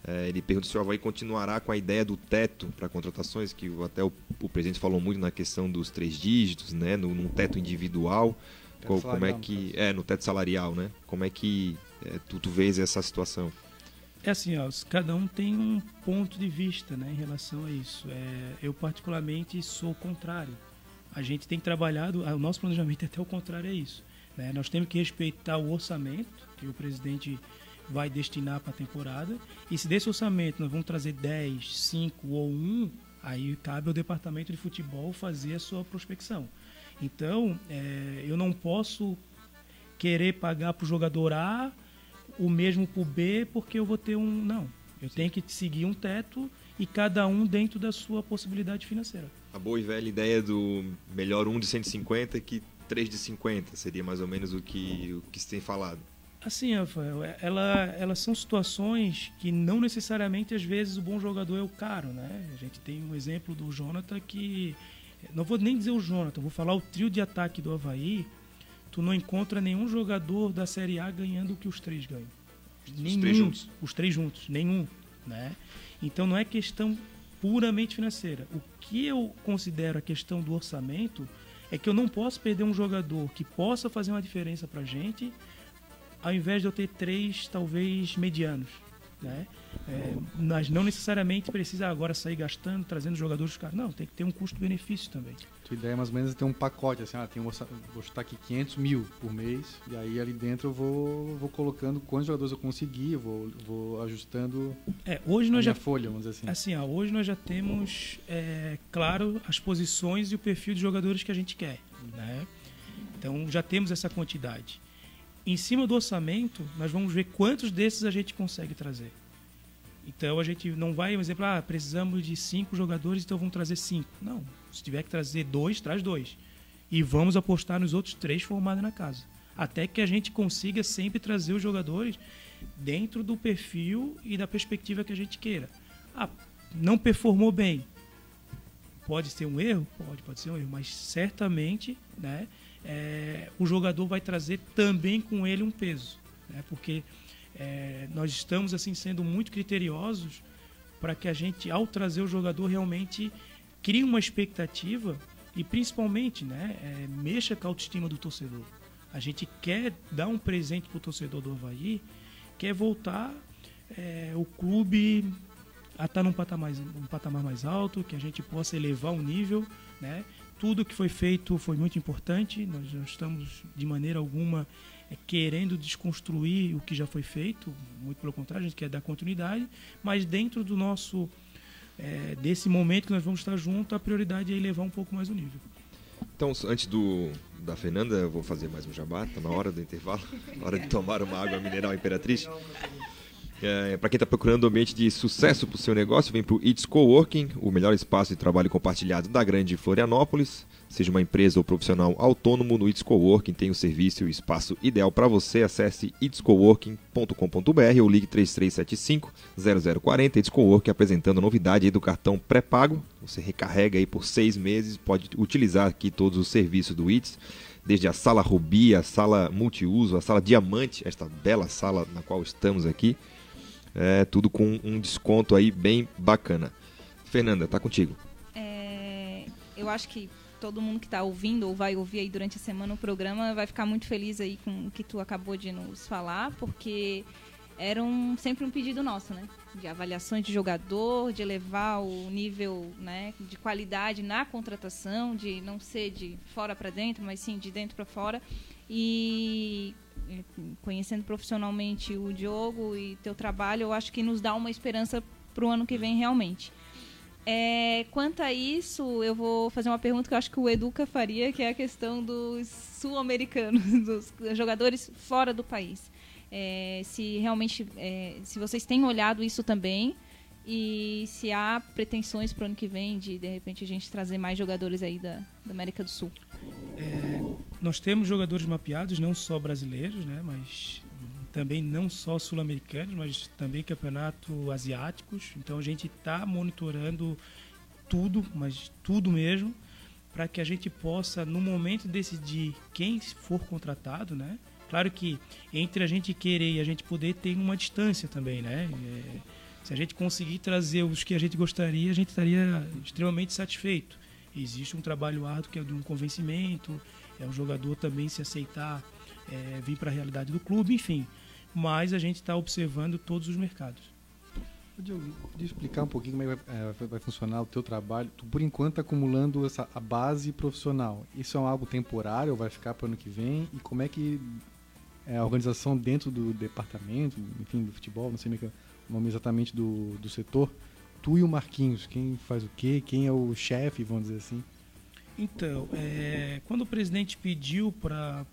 É, ele pergunta se o Havaí continuará com a ideia do teto para contratações, que até o, o, presidente falou muito na questão dos três dígitos, né, no, num teto individual. Teto como é que. É, no teto salarial, né? Como é que é, tu, tu vês essa situação? É assim, ó, cada um tem um ponto de vista né, em relação a isso. É, eu, particularmente, sou contrário. A gente tem trabalhado, o nosso planejamento é até o contrário é isso. Né? Nós temos que respeitar o orçamento que o presidente vai destinar para a temporada. E se desse orçamento nós vamos trazer 10, 5 ou 1, aí cabe ao departamento de futebol fazer a sua prospecção. Então, é, eu não posso querer pagar para o jogador A o mesmo para o B porque eu vou ter um. Não. Eu tenho que seguir um teto e cada um dentro da sua possibilidade financeira. A boa e velha ideia do melhor um de 150 que 3 de 50 seria mais ou menos o que, o que se tem falado. Assim, Rafael, ela, elas são situações que não necessariamente às vezes o bom jogador é o caro, né? A gente tem um exemplo do Jonathan que não vou nem dizer o Jonathan, vou falar o trio de ataque do Havaí. Tu não encontra nenhum jogador da Série A ganhando o que os três ganham. Nenhum, os três juntos. Os três juntos, nenhum. Né? Então não é questão puramente financeira. O que eu considero a questão do orçamento é que eu não posso perder um jogador que possa fazer uma diferença pra gente, ao invés de eu ter três, talvez, medianos. Né? É, mas não necessariamente precisa agora sair gastando, trazendo jogadores caros. Não, tem que ter um custo-benefício também. Tua ideia é mais ou menos ter um pacote, assim, ah, tem um, vou chutar aqui 500 mil por mês, e aí ali dentro eu vou, vou colocando quantos jogadores eu conseguir, vou, vou ajustando é, hoje nós já, folha, vamos dizer assim. Assim, ó, hoje nós já temos, é, claro, as posições e o perfil de jogadores que a gente quer. Né? Então já temos essa quantidade em cima do orçamento, nós vamos ver quantos desses a gente consegue trazer. Então a gente não vai, por exemplo, ah, precisamos de cinco jogadores, então vamos trazer cinco. Não. Se tiver que trazer dois, traz dois. E vamos apostar nos outros três formados na casa. Até que a gente consiga sempre trazer os jogadores dentro do perfil e da perspectiva que a gente queira. Ah, não performou bem. Pode ser um erro? Pode, pode ser um erro, mas certamente, né? É, o jogador vai trazer também com ele um peso, né? porque é, nós estamos assim sendo muito criteriosos para que a gente, ao trazer o jogador, realmente crie uma expectativa e principalmente né, é, mexa com a autoestima do torcedor. A gente quer dar um presente para o torcedor do Havaí, quer voltar é, o clube a estar tá num patamar, um patamar mais alto, que a gente possa elevar o nível, né? Tudo que foi feito foi muito importante. Nós não estamos, de maneira alguma, é, querendo desconstruir o que já foi feito. Muito pelo contrário, a gente quer dar continuidade. Mas dentro do nosso é, desse momento que nós vamos estar juntos, a prioridade é elevar um pouco mais o nível. Então, antes do da Fernanda, eu vou fazer mais um jabá. Está na hora do intervalo, hora de tomar uma água mineral imperatriz. É, para quem está procurando um ambiente de sucesso para o seu negócio, vem para o It's Coworking, o melhor espaço de trabalho compartilhado da grande Florianópolis. Seja uma empresa ou profissional autônomo, no It's Coworking tem o serviço e o espaço ideal para você. Acesse itscoworking.com.br ou ligue 3375-0040. It's Coworking apresentando a novidade do cartão pré-pago. Você recarrega aí por seis meses, pode utilizar aqui todos os serviços do It's desde a sala Rubi, a sala multiuso, a sala Diamante, esta bela sala na qual estamos aqui, é, tudo com um desconto aí bem bacana. Fernanda, tá contigo. É, eu acho que todo mundo que está ouvindo ou vai ouvir aí durante a semana o programa vai ficar muito feliz aí com o que tu acabou de nos falar, porque era um, sempre um pedido nosso, né? De avaliações de jogador, de elevar o nível né, de qualidade na contratação, de não ser de fora para dentro, mas sim de dentro para fora. E conhecendo profissionalmente o Diogo e teu trabalho, eu acho que nos dá uma esperança para o ano que vem realmente. É, quanto a isso, eu vou fazer uma pergunta que eu acho que o Educa faria, que é a questão dos sul-americanos, dos jogadores fora do país. É, se realmente, é, se vocês têm olhado isso também e se há pretensões para o ano que vem de, de repente, a gente trazer mais jogadores aí da, da América do Sul. É, nós temos jogadores mapeados, não só brasileiros, né, mas também não só sul-americanos, mas também campeonato asiáticos. Então a gente está monitorando tudo, mas tudo mesmo, para que a gente possa, no momento, decidir quem for contratado, né? Claro que entre a gente querer e a gente poder tem uma distância também, né? É, se a gente conseguir trazer os que a gente gostaria, a gente estaria extremamente satisfeito. Existe um trabalho árduo que é de um convencimento, é o jogador também se aceitar é, vir para a realidade do clube, enfim mas a gente está observando todos os mercados. Diogo, podia explicar um pouquinho como é que vai, é, vai, funcionar o teu trabalho? Tu, por enquanto, tá acumulando essa, a base profissional. Isso é algo temporário ou vai ficar para o ano que vem? E como é que é a organização dentro do departamento, enfim, do futebol, não sei é o nome exatamente do, do setor, tu e o Marquinhos, quem faz o quê? Quem é o chefe, vamos dizer assim? Então, é, quando o presidente pediu para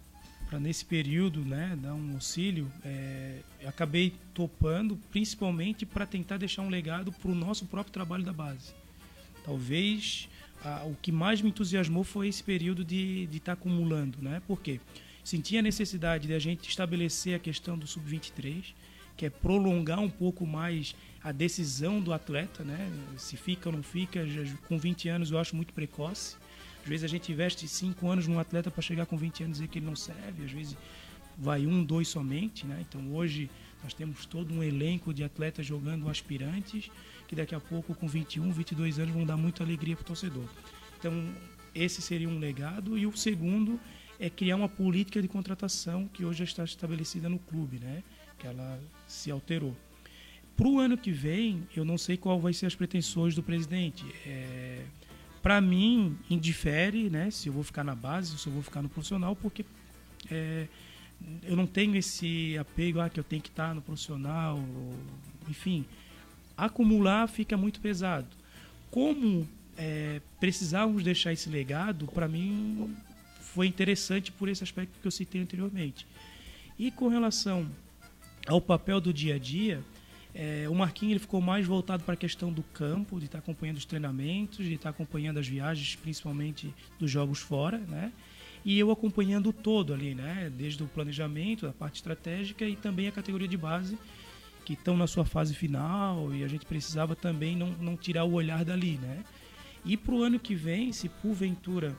nesse período né, dar um auxílio, é, acabei topando principalmente para tentar deixar um legado para o nosso próprio trabalho da base. Talvez a, o que mais me entusiasmou foi esse período de estar tá acumulando, né? Porque senti a necessidade de a gente estabelecer a questão do sub-23, que é prolongar um pouco mais a decisão do atleta, né? Se fica ou não fica, já, com 20 anos eu acho muito precoce. Às vezes a gente investe cinco anos num atleta para chegar com 20 anos e dizer que ele não serve, às vezes vai um, dois somente, né? Então hoje nós temos todo um elenco de atletas jogando aspirantes que daqui a pouco com 21, 22 anos vão dar muita alegria para o torcedor. Então esse seria um legado e o segundo é criar uma política de contratação que hoje já está estabelecida no clube, né? Que ela se alterou. Para o ano que vem, eu não sei qual vai ser as pretensões do presidente. É, para mim, indifere né, se eu vou ficar na base, se eu vou ficar no profissional, porque é, eu não tenho esse apego ah, que eu tenho que estar no profissional, ou, enfim. Acumular fica muito pesado. Como é, precisávamos deixar esse legado, para mim foi interessante por esse aspecto que eu citei anteriormente. E com relação ao papel do dia a dia, é, o Marquinhos ele ficou mais voltado para a questão do campo, de estar tá acompanhando os treinamentos, de estar tá acompanhando as viagens, principalmente dos jogos fora, né? E eu acompanhando o todo ali, né? Desde o planejamento, a parte estratégica e também a categoria de base, que estão na sua fase final e a gente precisava também não, não tirar o olhar dali, né? E para o ano que vem, se porventura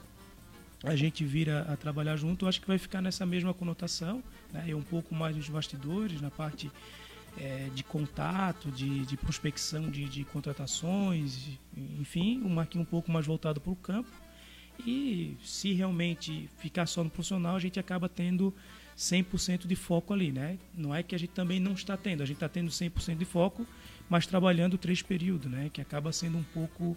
a gente vira a trabalhar junto, acho que vai ficar nessa mesma conotação, né? Um pouco mais nos bastidores, na parte é, de contato, de, de prospecção de, de, contratações, enfim, um Marquinhos um pouco mais voltado para o campo. E se realmente ficar só no profissional, a gente acaba tendo 100% de foco ali, né? Não é que a gente também não está tendo, a gente está tendo 100% de foco, mas trabalhando três períodos, né? Que acaba sendo um pouco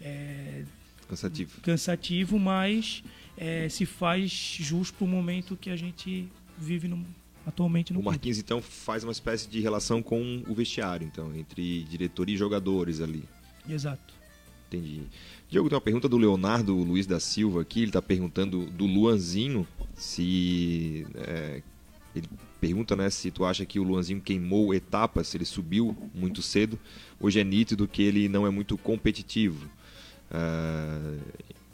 é, cansativo. cansativo, mas é, se faz justo para o momento que a gente vive no, atualmente no O Marquinhos, clube. então, faz uma espécie de relação com o vestiário, então, entre diretoria e jogadores ali. Exato. Entendi. Diogo, tem uma pergunta do Leonardo Luiz da Silva aqui, ele está perguntando do Luanzinho, se... É, ele pergunta né, se tu acha que o Luanzinho queimou etapas, se ele subiu muito cedo. Hoje é nítido que ele não é muito competitivo. Uh,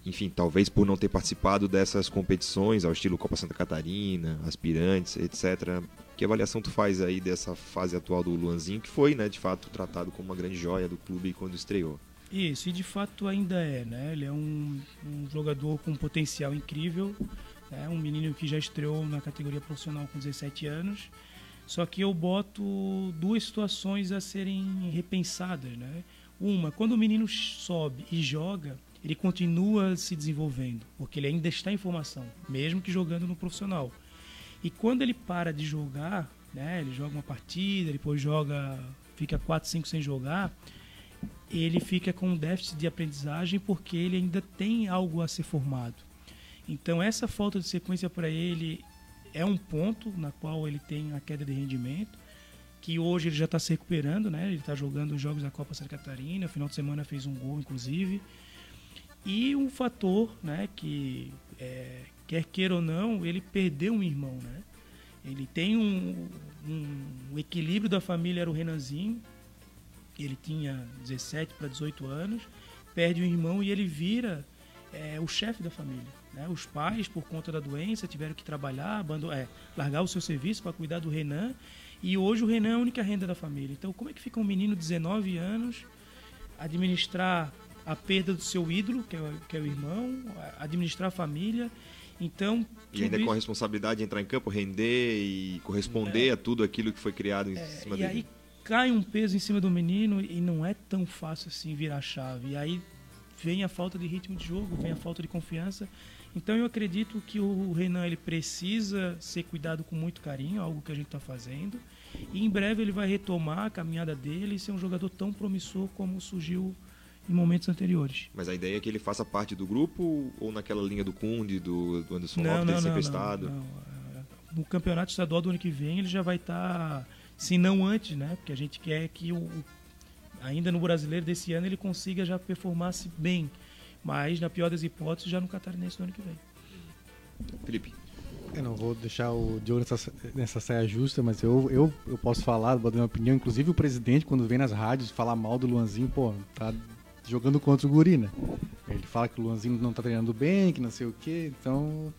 enfim, talvez por não ter participado dessas competições ao estilo Copa Santa Catarina, aspirantes, etc. Que avaliação tu faz aí dessa fase atual do Luanzinho, que foi, né, de fato, tratado como uma grande joia do clube quando estreou? Isso, e de fato ainda é, né? Ele é um, um jogador com potencial incrível, né? um menino que já estreou na categoria profissional com 17 anos. Só que eu boto duas situações a serem repensadas, né? Uma, quando o menino sobe e joga, ele continua se desenvolvendo, porque ele ainda está em formação, mesmo que jogando no profissional. E quando ele para de jogar, né, ele joga uma partida, depois joga, fica 4, 5 sem jogar, ele fica com um déficit de aprendizagem porque ele ainda tem algo a ser formado. Então essa falta de sequência para ele é um ponto na qual ele tem a queda de rendimento, que hoje ele já está se recuperando, né? Ele está jogando os jogos da Copa Santa Catarina, final de semana fez um gol, inclusive. E um fator, né, que é, quer queira ou não, ele perdeu um irmão, né? Ele tem um, um, um equilíbrio da família era o Renanzinho, ele tinha 17 para 18 anos, perde um irmão e ele vira é, o chefe da família. Né? Os pais, por conta da doença, tiveram que trabalhar, abandonar, é, largar o seu serviço para cuidar do Renan. E hoje o Renan é a única renda da família. Então, como é que fica um menino de 19 anos administrar a perda do seu ídolo, que é, o, que é o irmão, administrar a família? Então, e ainda com a responsabilidade de entrar em campo, render e corresponder é, a tudo aquilo que foi criado em é, cima e dele. E aí cai um peso em cima do menino e não é tão fácil assim virar a chave. E aí vem a falta de ritmo de jogo, vem a falta de confiança. Então eu acredito que o Renan ele precisa ser cuidado com muito carinho, algo que a gente está fazendo. E em breve ele vai retomar a caminhada dele e ser um jogador tão promissor como surgiu em momentos anteriores. Mas a ideia é que ele faça parte do grupo ou naquela linha do Kunde, do, do Anderson não, Lopes, não, ter sempre não, estado? Não. No campeonato estadual do ano que vem ele já vai estar, tá, se não antes, né? Porque a gente quer que o, ainda no brasileiro desse ano ele consiga já performar-se bem. Mas, na pior das hipóteses, já no catarinense do ano que vem. Felipe. Eu não vou deixar o Diogo nessa, nessa saia justa, mas eu, eu, eu posso falar, vou dar minha opinião. Inclusive o presidente, quando vem nas rádios falar mal do Luanzinho, pô, tá jogando contra o Guri, né? Ele fala que o Luanzinho não tá treinando bem, que não sei o quê, então.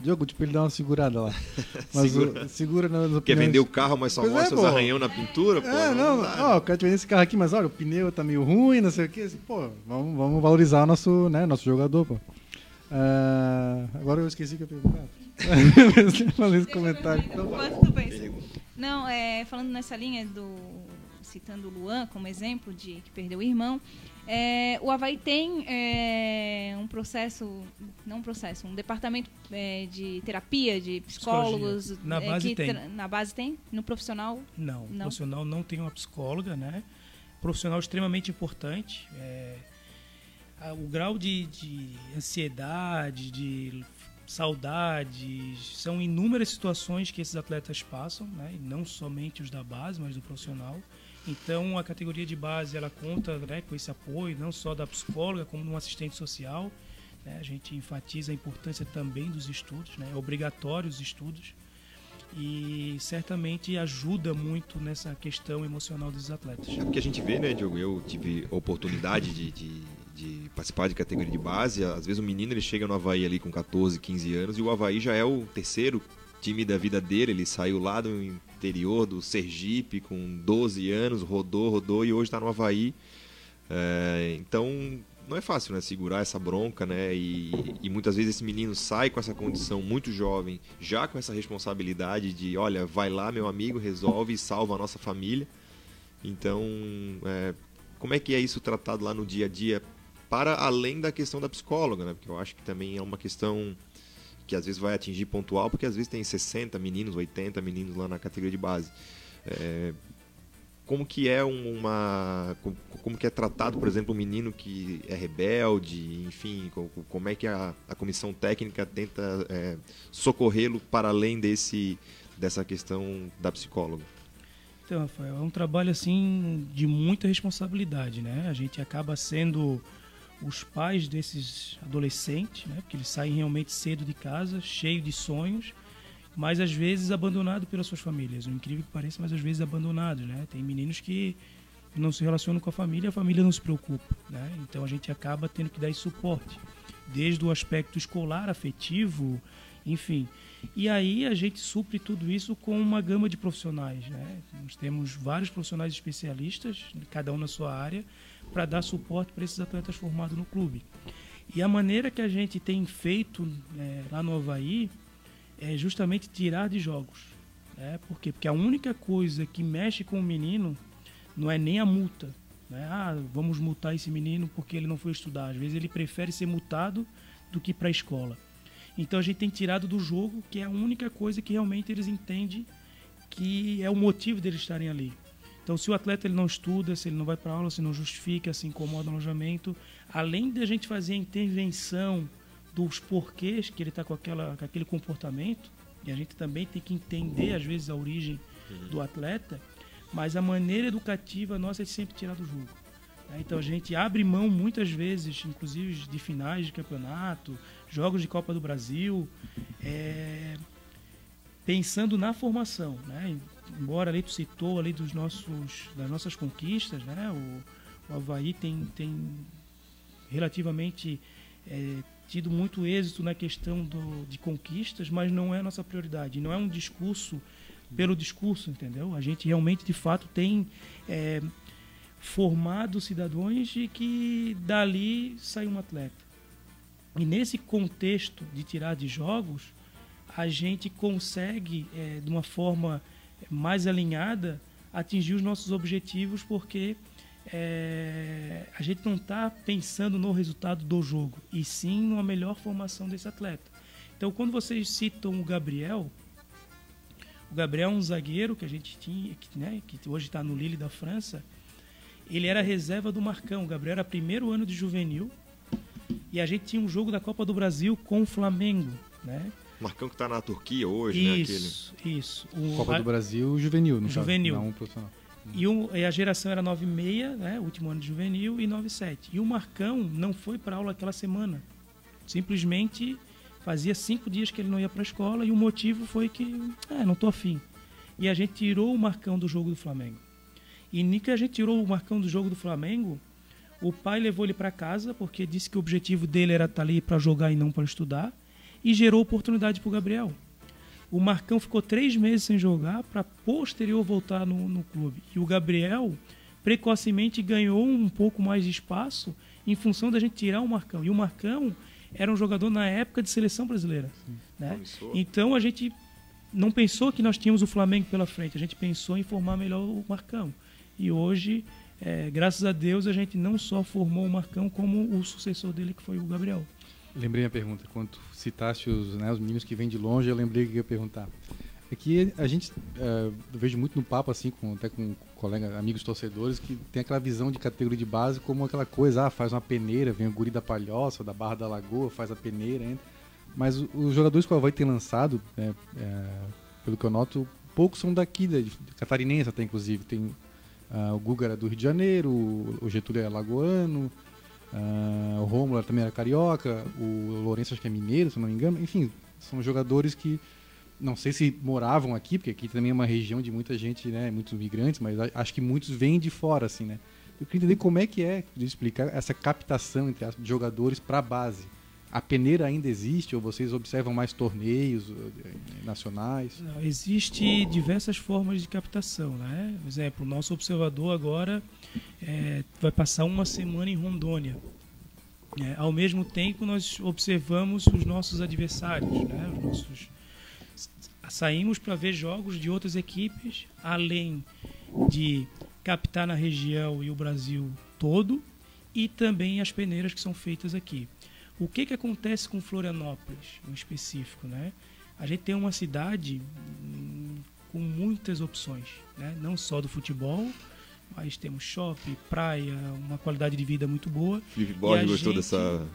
Diogo, tipo, ele dá uma segurada lá. Mas segura, o, segura nas opiniões. Quer vender o carro, mas só pois é, mostra é, os arranhão na pintura? Pô, é, não, não ó, eu quero te vender esse carro aqui, mas olha, o pneu tá meio ruim, não sei o quê. Assim, pô, vamos, vamos valorizar nosso, né, nosso jogador, pô. Uh, agora eu esqueci que eu perguntar. Falei esse comentário. Não, é, falando nessa linha do. citando o Luan como exemplo de que perdeu o irmão, é, o Havaí tem é, um processo, não um processo, um departamento é, de terapia, de psicólogos. Na é, base tem. Na base tem? No profissional? Não, no profissional não tem uma psicóloga, né? Profissional extremamente importante. É, o grau de, de ansiedade, de saudade, são inúmeras situações que esses atletas passam, né? E não somente os da base, mas do profissional. Então, a categoria de base ela conta né, com esse apoio, não só da psicóloga, como de um assistente social. Né? A gente enfatiza a importância também dos estudos, né? é obrigatório os estudos. E certamente ajuda muito nessa questão emocional dos atletas. É porque a gente vê, né, Diogo? Eu tive oportunidade de, de, de, participar de categoria de base. Às vezes o menino ele chega no Havaí ali com 14, 15 anos e o Havaí já é o terceiro time da vida dele. Ele saiu lá do interior do Sergipe com 12 anos, rodou, rodou e hoje está no Havaí. É, então não é fácil né, segurar essa bronca, né? E, e, muitas vezes esse menino sai com essa condição muito jovem, já com essa responsabilidade de, olha, vai lá, meu amigo, resolve e salva a nossa família. Então, é, como é que é isso tratado lá no dia a dia, para além da questão da psicóloga, né? Porque eu acho que também é uma questão que às vezes vai atingir pontual, porque às vezes tem 60 meninos, 80 meninos lá na categoria de base. É, como que é uma como que é tratado por exemplo um menino que é rebelde enfim como é que a, a comissão técnica tenta é, socorrê-lo para além desse dessa questão da psicóloga então Rafael é um trabalho assim de muita responsabilidade né a gente acaba sendo os pais desses adolescentes, né? Porque eles saem realmente cedo de casa, cheio de sonhos, mas às vezes abandonados pelas suas famílias. O incrível que pareça, mas às vezes abandonados, né? Tem meninos que não se relacionam com a família, a família não se preocupa, né? Então a gente acaba tendo que dar esse suporte, desde o aspecto escolar, afetivo, enfim. E aí a gente supre tudo isso com uma gama de profissionais, né? Nós temos vários profissionais especialistas, cada um na sua área, para dar suporte para esses atletas formados no clube. E a maneira que a gente tem feito é, lá no Havaí é justamente tirar de jogos. Né? Por quê? Porque a única coisa que mexe com o menino não é nem a multa. Né? Ah, vamos multar esse menino porque ele não foi estudar. Às vezes ele prefere ser multado do que para a escola. Então a gente tem tirado do jogo, que é a única coisa que realmente eles entendem que é o motivo deles estarem ali. Então, se o atleta ele não estuda, se ele não vai para aula, se não justifica, se incomoda no alojamento, além de a gente fazer a intervenção dos porquês que ele está com, aquela, com aquele comportamento, e a gente também tem que entender, às vezes, a origem do atleta, mas a maneira educativa nossa é sempre tirar do jogo. né? Então a gente abre mão muitas vezes, inclusive de finais de campeonato, jogos de Copa do Brasil, é, pensando na formação, né? Embora ali tu citou ali dos nossos, das nossas conquistas, né? O, o Havaí tem, tem relativamente é, tido muito êxito na questão do, de conquistas, mas não é a nossa prioridade. Não é um discurso pelo discurso, entendeu? A gente realmente, de fato, tem é, formado cidadãos de que dali sai um atleta. E nesse contexto de tirar de jogos, a gente consegue, é, de uma forma mais alinhada, atingir os nossos objetivos, porque é, a gente não está pensando no resultado do jogo, e sim numa melhor formação desse atleta. Então, quando vocês citam o Gabriel, o Gabriel é um zagueiro que a gente tinha, que, né, que hoje está no Lille da França. Ele era reserva do Marcão. O Gabriel era primeiro ano de juvenil. E a gente tinha um jogo da Copa do Brasil com o Flamengo, né? Marcão que tá na Turquia hoje, né? Aquele... Isso, isso. O- Copa a- do Brasil juvenil, no Juvenil. caso, não profissional. E, o- e a geração era 9,6, né? Último ano de juvenil, e 9,7. E o Marcão não foi para aula aquela semana. Simplesmente fazia cinco dias que ele não ia para a escola e o motivo foi que, é, não tô afim. E a gente tirou o Marcão do jogo do Flamengo. E nem que a gente tirou o Marcão do jogo do Flamengo, o pai levou ele para casa porque disse que o objetivo dele era estar ali para jogar e não para estudar e gerou oportunidade para o Gabriel. O Marcão ficou três meses sem jogar para posterior voltar no, no clube. E o Gabriel precocemente ganhou um pouco mais de espaço em função da gente tirar o Marcão. E o Marcão era um jogador na época de seleção brasileira. Né? Então a gente não pensou que nós tínhamos o Flamengo pela frente, a gente pensou em formar melhor o Marcão. E hoje, eh, graças a Deus, a gente não só formou o Marcão, como o sucessor dele, que foi o Gabriel. Lembrei a pergunta. Quando citaste os, né, os meninos que vêm de longe, eu lembrei que ia perguntar. É que a gente, eh, eu vejo muito no papo, assim, com, até com colegas, amigos torcedores, que tem aquela visão de categoria de base como aquela coisa, ah, faz uma peneira, vem o guri da Palhoça, da Barra da Lagoa, faz a peneira, entra. Mas os jogadores que o Havaí tem lançado, né, eh, pelo que eu noto, poucos são daqui, de, de catarinense até, inclusive. Tem ah, o Guga do Rio de Janeiro, o Getúlio é lagoano, ah, o Rômulo também era carioca, o Lourenço acho que é mineiro, se não me engano. Enfim, são jogadores que não sei se moravam aqui, porque aqui também é uma região de muita gente, né, muitos migrantes, mas acho que muitos vêm de fora, assim, né. Eu queria entender como é que é, explicar essa captação entre aspas, de jogadores para a base. A peneira ainda existe ou vocês observam mais torneios eh, nacionais? Não, Existe diversas formas de captação, né? Por exemplo, o nosso observador agora é, vai passar uma semana em Rondônia. É, ao mesmo tempo, nós observamos os nossos adversários, né? Os nossos saímos para ver jogos de outras equipes, além de captar na região e o Brasil todo, e também as peneiras que são feitas aqui. O que, que acontece com Florianópolis, em específico, né? A gente tem uma cidade hum, com muitas opções, né? Não só do futebol, mas temos shopping, praia, uma qualidade de vida muito boa. Felipe a Borges gostou gente- dessa.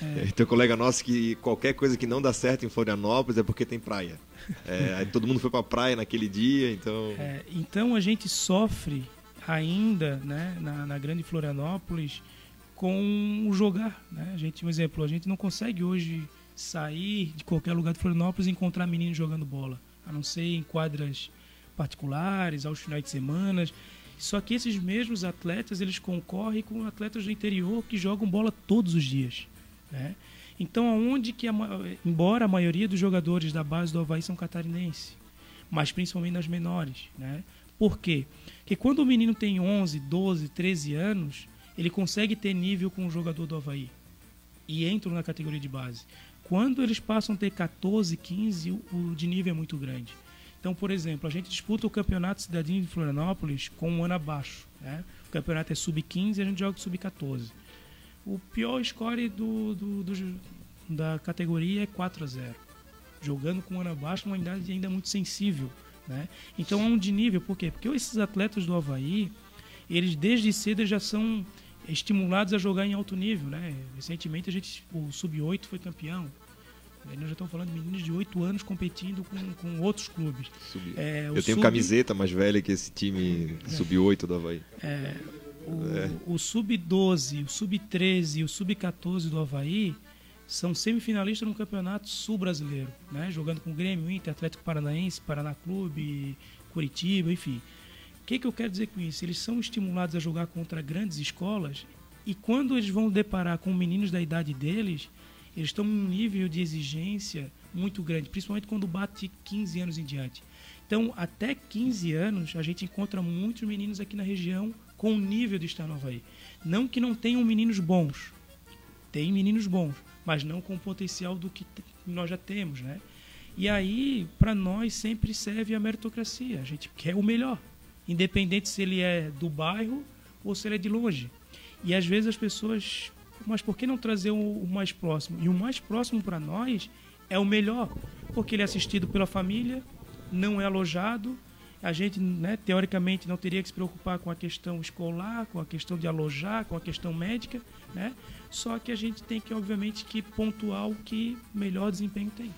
É. É, Tem um colega nosso que qualquer coisa que não dá certo em Florianópolis é porque tem praia. É, aí todo mundo foi pra praia naquele dia, então. É, então a gente sofre ainda né, na, na grande Florianópolis com o jogar. Né? A gente, um exemplo, a gente não consegue hoje sair de qualquer lugar de Florianópolis e encontrar meninos jogando bola, a não ser em quadras particulares, aos finais de semana. Só que esses mesmos atletas eles concorrem com atletas do interior que jogam bola todos os dias. Né? Então, aonde que, a embora a maioria dos jogadores da base do Havaí são catarinenses, mas principalmente nas menores, né? Por quê? Porque quando o menino tem 11, 12, 13 anos, ele consegue ter nível com o jogador do Havaí e entram na categoria de base. Quando eles passam a ter 14, 15, o, de nível é muito grande. Então, por exemplo, a gente disputa o campeonato cidadinho de Florianópolis com um ano abaixo. Né? O campeonato é sub-15 e a gente joga sub-14. O pior score do, do- do- da categoria é 4 a 0 jogando com um ano abaixo, uma idade ainda muito sensível. Né? Então é um de nível, por quê? Porque esses atletas do Havaí, eles desde cedo já são estimulados a jogar em alto nível. Né? Recentemente a gente, o Sub-8 foi campeão. Nós já estamos falando de meninos de 8 anos competindo com, com outros clubes. É, o Eu tenho sub- camiseta mais velha que esse time sub-8 do Havaí. É, o, É. o Sub-12, o Sub-13 e o Sub-14 do Havaí são semifinalistas no Campeonato Sul-Brasileiro, né? jogando com Grêmio, Inter, Atlético Paranaense, Paraná Clube, Curitiba, enfim. O que, que eu quero dizer com isso? Eles são estimulados a jogar contra grandes escolas e quando eles vão deparar com meninos da idade deles, eles estão num nível de exigência muito grande, principalmente quando bate 15 anos em diante. Então, até 15 anos, a gente encontra muitos meninos aqui na região com o nível de estar no Havaí. Não que não tenham meninos bons. Tem meninos bons, mas não com o potencial do que nós já temos, né? E aí, para nós, sempre serve a meritocracia. A gente quer o melhor, independente se ele é do bairro ou se ele é de longe. E às vezes as pessoas, mas por que não trazer o, mais próximo? E o mais próximo para nós é o melhor, porque ele é assistido pela família, não é alojado. A gente, né, teoricamente, não teria que se preocupar com a questão escolar, com a questão de alojar, com a questão médica, né? Só que a gente tem que, obviamente, que pontuar o que melhor desempenho tem.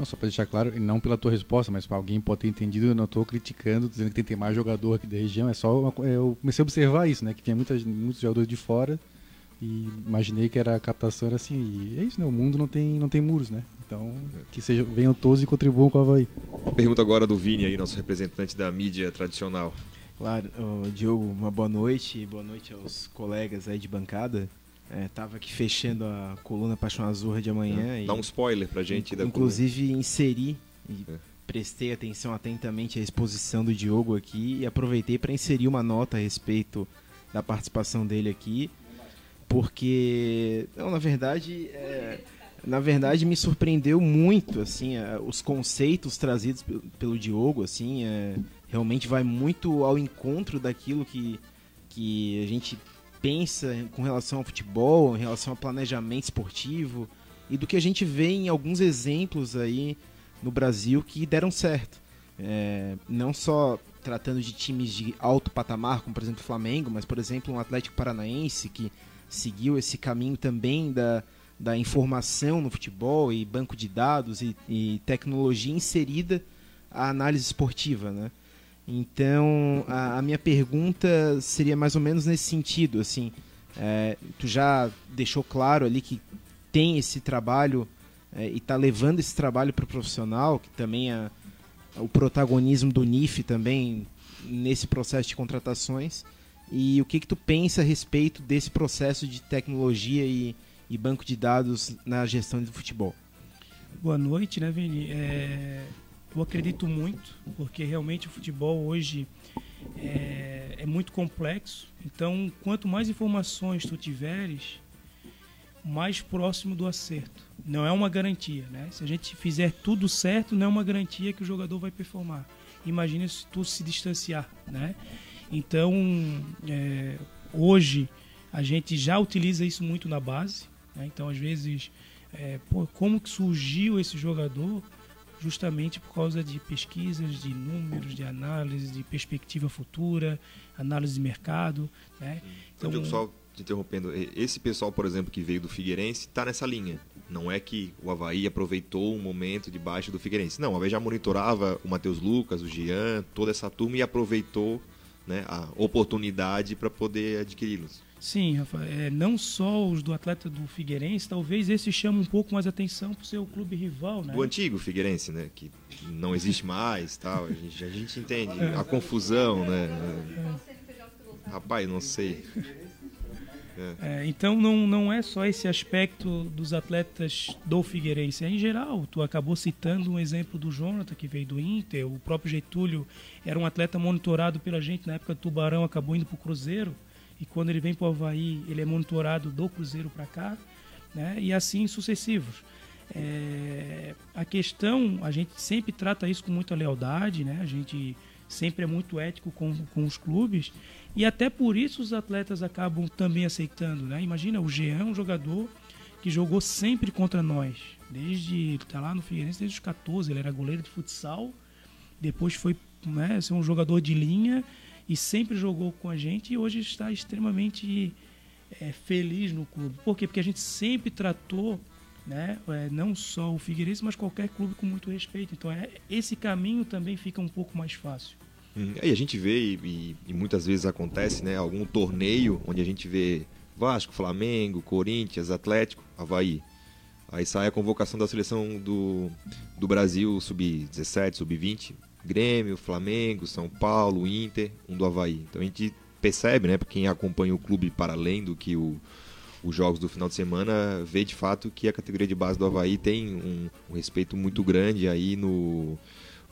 Não, só para deixar claro, e não pela tua resposta, mas para alguém pode ter entendido, eu não estou criticando, dizendo que tem que ter mais jogador aqui da região, é só uma é, eu comecei a observar isso, né, que tinha muitas, muitos jogadores de fora e imaginei que era a captação era assim, e é isso, né, o mundo não tem, não tem muros, né, então que sejam, venham todos e contribuam com o Havaí. Pergunta agora do Vini aí, nosso representante da mídia tradicional. Claro, ô, Diogo, uma boa noite, boa noite aos colegas aí de bancada. É, tava aqui fechando a coluna Paixão Azurra de amanhã e Dá um spoiler pra gente da inclusive inseri e É. prestei atenção atentamente à exposição do Diogo aqui e aproveitei para inserir uma nota a respeito da participação dele aqui, porque não, na verdade, é, na verdade me surpreendeu muito assim, é, os conceitos trazidos pe- pelo Diogo, assim, é, realmente vai muito ao encontro daquilo que que a gente pensa com relação ao futebol, em relação ao planejamento esportivo e do que a gente vê em alguns exemplos aí no Brasil que deram certo. É, não só tratando de times de alto patamar, como por exemplo o Flamengo, mas por exemplo um Atlético Paranaense que seguiu esse caminho também da, da informação no futebol e banco de dados e, e tecnologia inserida à análise esportiva, né? Então, a, a minha pergunta seria mais ou menos nesse sentido, assim, é, tu já deixou claro ali que tem esse trabalho é, e está levando esse trabalho para o profissional, que também é o protagonismo do NIF também nesse processo de contratações. E o que que tu pensa a respeito desse processo de tecnologia e, e banco de dados na gestão do futebol? Boa noite, né, Vini? É, eu acredito muito, porque realmente o futebol hoje é, é muito complexo. Então, quanto mais informações tu tiveres, mais próximo do acerto. Não é uma garantia, né? Se a gente fizer tudo certo, não é uma garantia que o jogador vai performar. Imagina se tu se distanciar, né? Então, é, hoje a gente já utiliza isso muito na base. né? Então, às vezes, é, pô, como que surgiu esse jogador? Justamente por causa de pesquisas, de números, de análise, de perspectiva futura, análise de mercado, né? Então, Diogo, só te interrompendo, esse pessoal, por exemplo, que veio do Figueirense, está nessa linha. Não é que o Havaí aproveitou um momento de baixa do Figueirense. Não, o Havaí já monitorava o Matheus Lucas, o Jean, toda essa turma e aproveitou né, a oportunidade para poder adquiri-los. Sim, Rafa, é, não só os do atleta do Figueirense, talvez esse chame um pouco mais atenção para o seu clube rival, né? Do antigo Figueirense, né? Que não existe mais tal. A gente, a gente entende a confusão, né? Rapaz, não sei. É, então não, não é só esse aspecto dos atletas do Figueirense, é em geral. Tu acabou citando um exemplo do Jonathan, que veio do Inter, o próprio Getúlio era um atleta monitorado pela gente na época do Tubarão, acabou indo para o Cruzeiro, e quando ele vem para o Havaí, ele é monitorado do Cruzeiro para cá, né? e assim sucessivos. É, a questão, a gente sempre trata isso com muita lealdade, né? a gente sempre é muito ético com, com os clubes, e até por isso os atletas acabam também aceitando, né? Imagina, o Jean é um jogador que jogou sempre contra nós, desde tá lá no Figueirense desde os 14, ele era goleiro de futsal, depois foi, né, ser um jogador de linha e sempre jogou com a gente e hoje está extremamente é, feliz no clube. Por quê? Porque a gente sempre tratou né? É, não só o Figueirense, mas qualquer clube com muito respeito. Então é, esse caminho também fica um pouco mais fácil. Hum, e a gente vê, e, e, muitas vezes acontece, né? Algum torneio onde a gente vê Vasco, Flamengo, Corinthians, Atlético, Havaí. Aí sai a convocação da seleção do, do Brasil, sub-17, sub-20. Grêmio, Flamengo, São Paulo, Inter, um do Havaí. Então a gente percebe, né, para quem acompanha o clube para além do que o, os jogos do final de semana, vê de fato que a categoria de base do Havaí tem um, um respeito muito grande aí no,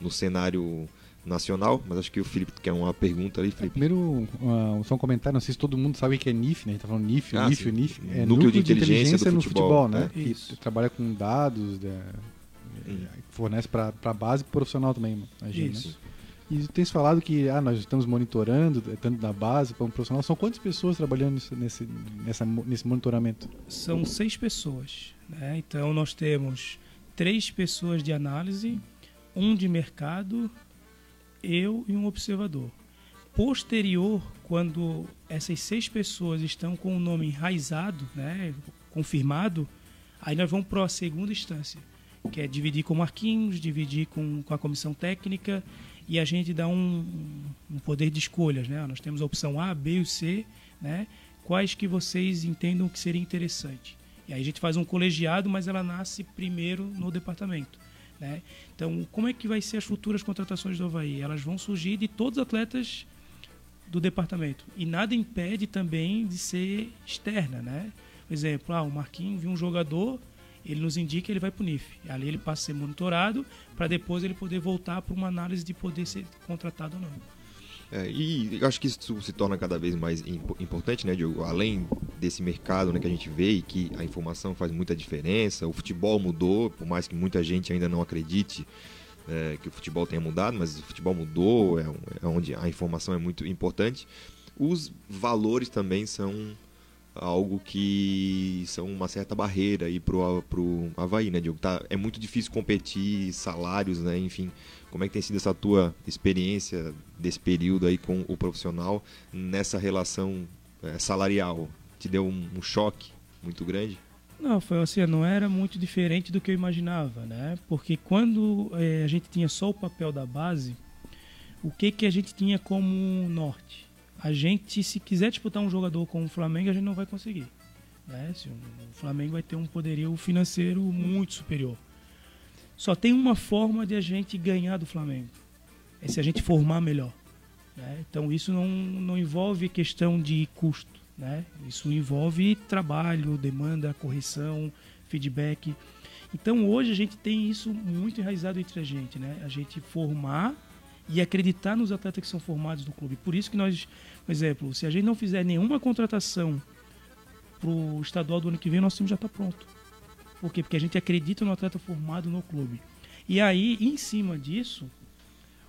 no cenário nacional, mas acho que o Felipe quer uma pergunta ali, Felipe. Primeiro, uh, só um comentário, não sei se todo mundo sabe o que é NIF, né? A gente tá falando NIF, ah, NIF, NIF. É núcleo, núcleo de, inteligência, de inteligência no futebol, futebol né? É. Que trabalha com dados, né? Hum. fornece para a base profissional também, imagina. Isso. Né? E tem se falado que ah, nós estamos monitorando, tanto na base como profissional. São quantas pessoas trabalhando nesse, nessa, nesse monitoramento? São seis pessoas. Né? Então nós temos três pessoas de análise, um de mercado eu e um observador. Posterior, quando essas seis pessoas estão com o nome enraizado, né, confirmado, aí nós vamos para a segunda instância, que é dividir com Marquinhos, dividir com, com a comissão técnica e a gente dá um, um poder de escolhas. Né? Nós temos a opção A, B e C, né? quais que vocês entendam que seria interessante. E aí a gente faz um colegiado, mas ela nasce primeiro no departamento. Né? Então, como é que vai ser as futuras contratações do Havaí? Elas vão surgir de todos os atletas do departamento. E nada impede também de ser externa. Né? Por exemplo, ah, o Marquinhos viu um jogador, ele nos indica ele vai para o NIF. Ali ele passa a ser monitorado para depois ele poder voltar para uma análise de poder ser contratado ou não. É, e acho que isso se torna cada vez mais importante, né, Diogo? Além desse mercado né, que a gente vê e que a informação faz muita diferença, o futebol mudou, por mais que muita gente ainda não acredite é, que o futebol tenha mudado, mas o futebol mudou, é, é onde a informação é muito importante. Os valores também são algo que são uma certa barreira aí pro, pro Havaí, né, Diogo? Tá, é muito difícil competir, salários, né, enfim. Como é que tem sido essa tua experiência desse período aí com o profissional nessa relação é, salarial? Te deu um, um, choque muito grande? Não, foi assim, não era muito diferente do que eu imaginava, né? Porque quando é, a gente tinha só o papel da base, o que que a gente tinha como norte? A gente, se quiser disputar um jogador com o Flamengo, a gente não vai conseguir. Né? O Flamengo vai ter um poderio financeiro muito superior. Só tem uma forma de a gente ganhar do Flamengo. É se a gente formar melhor. Né? Então isso não, não envolve questão de custo. Né? Isso envolve trabalho, demanda, correção, feedback. Então hoje a gente tem isso muito enraizado entre a gente. Né? A gente formar e acreditar nos atletas que são formados no clube. Por isso que nós, por exemplo, se a gente não fizer nenhuma contratação para o estadual do ano que vem, nosso time já está pronto. Por quê? Porque a gente acredita no atleta formado no clube. E aí, em cima disso,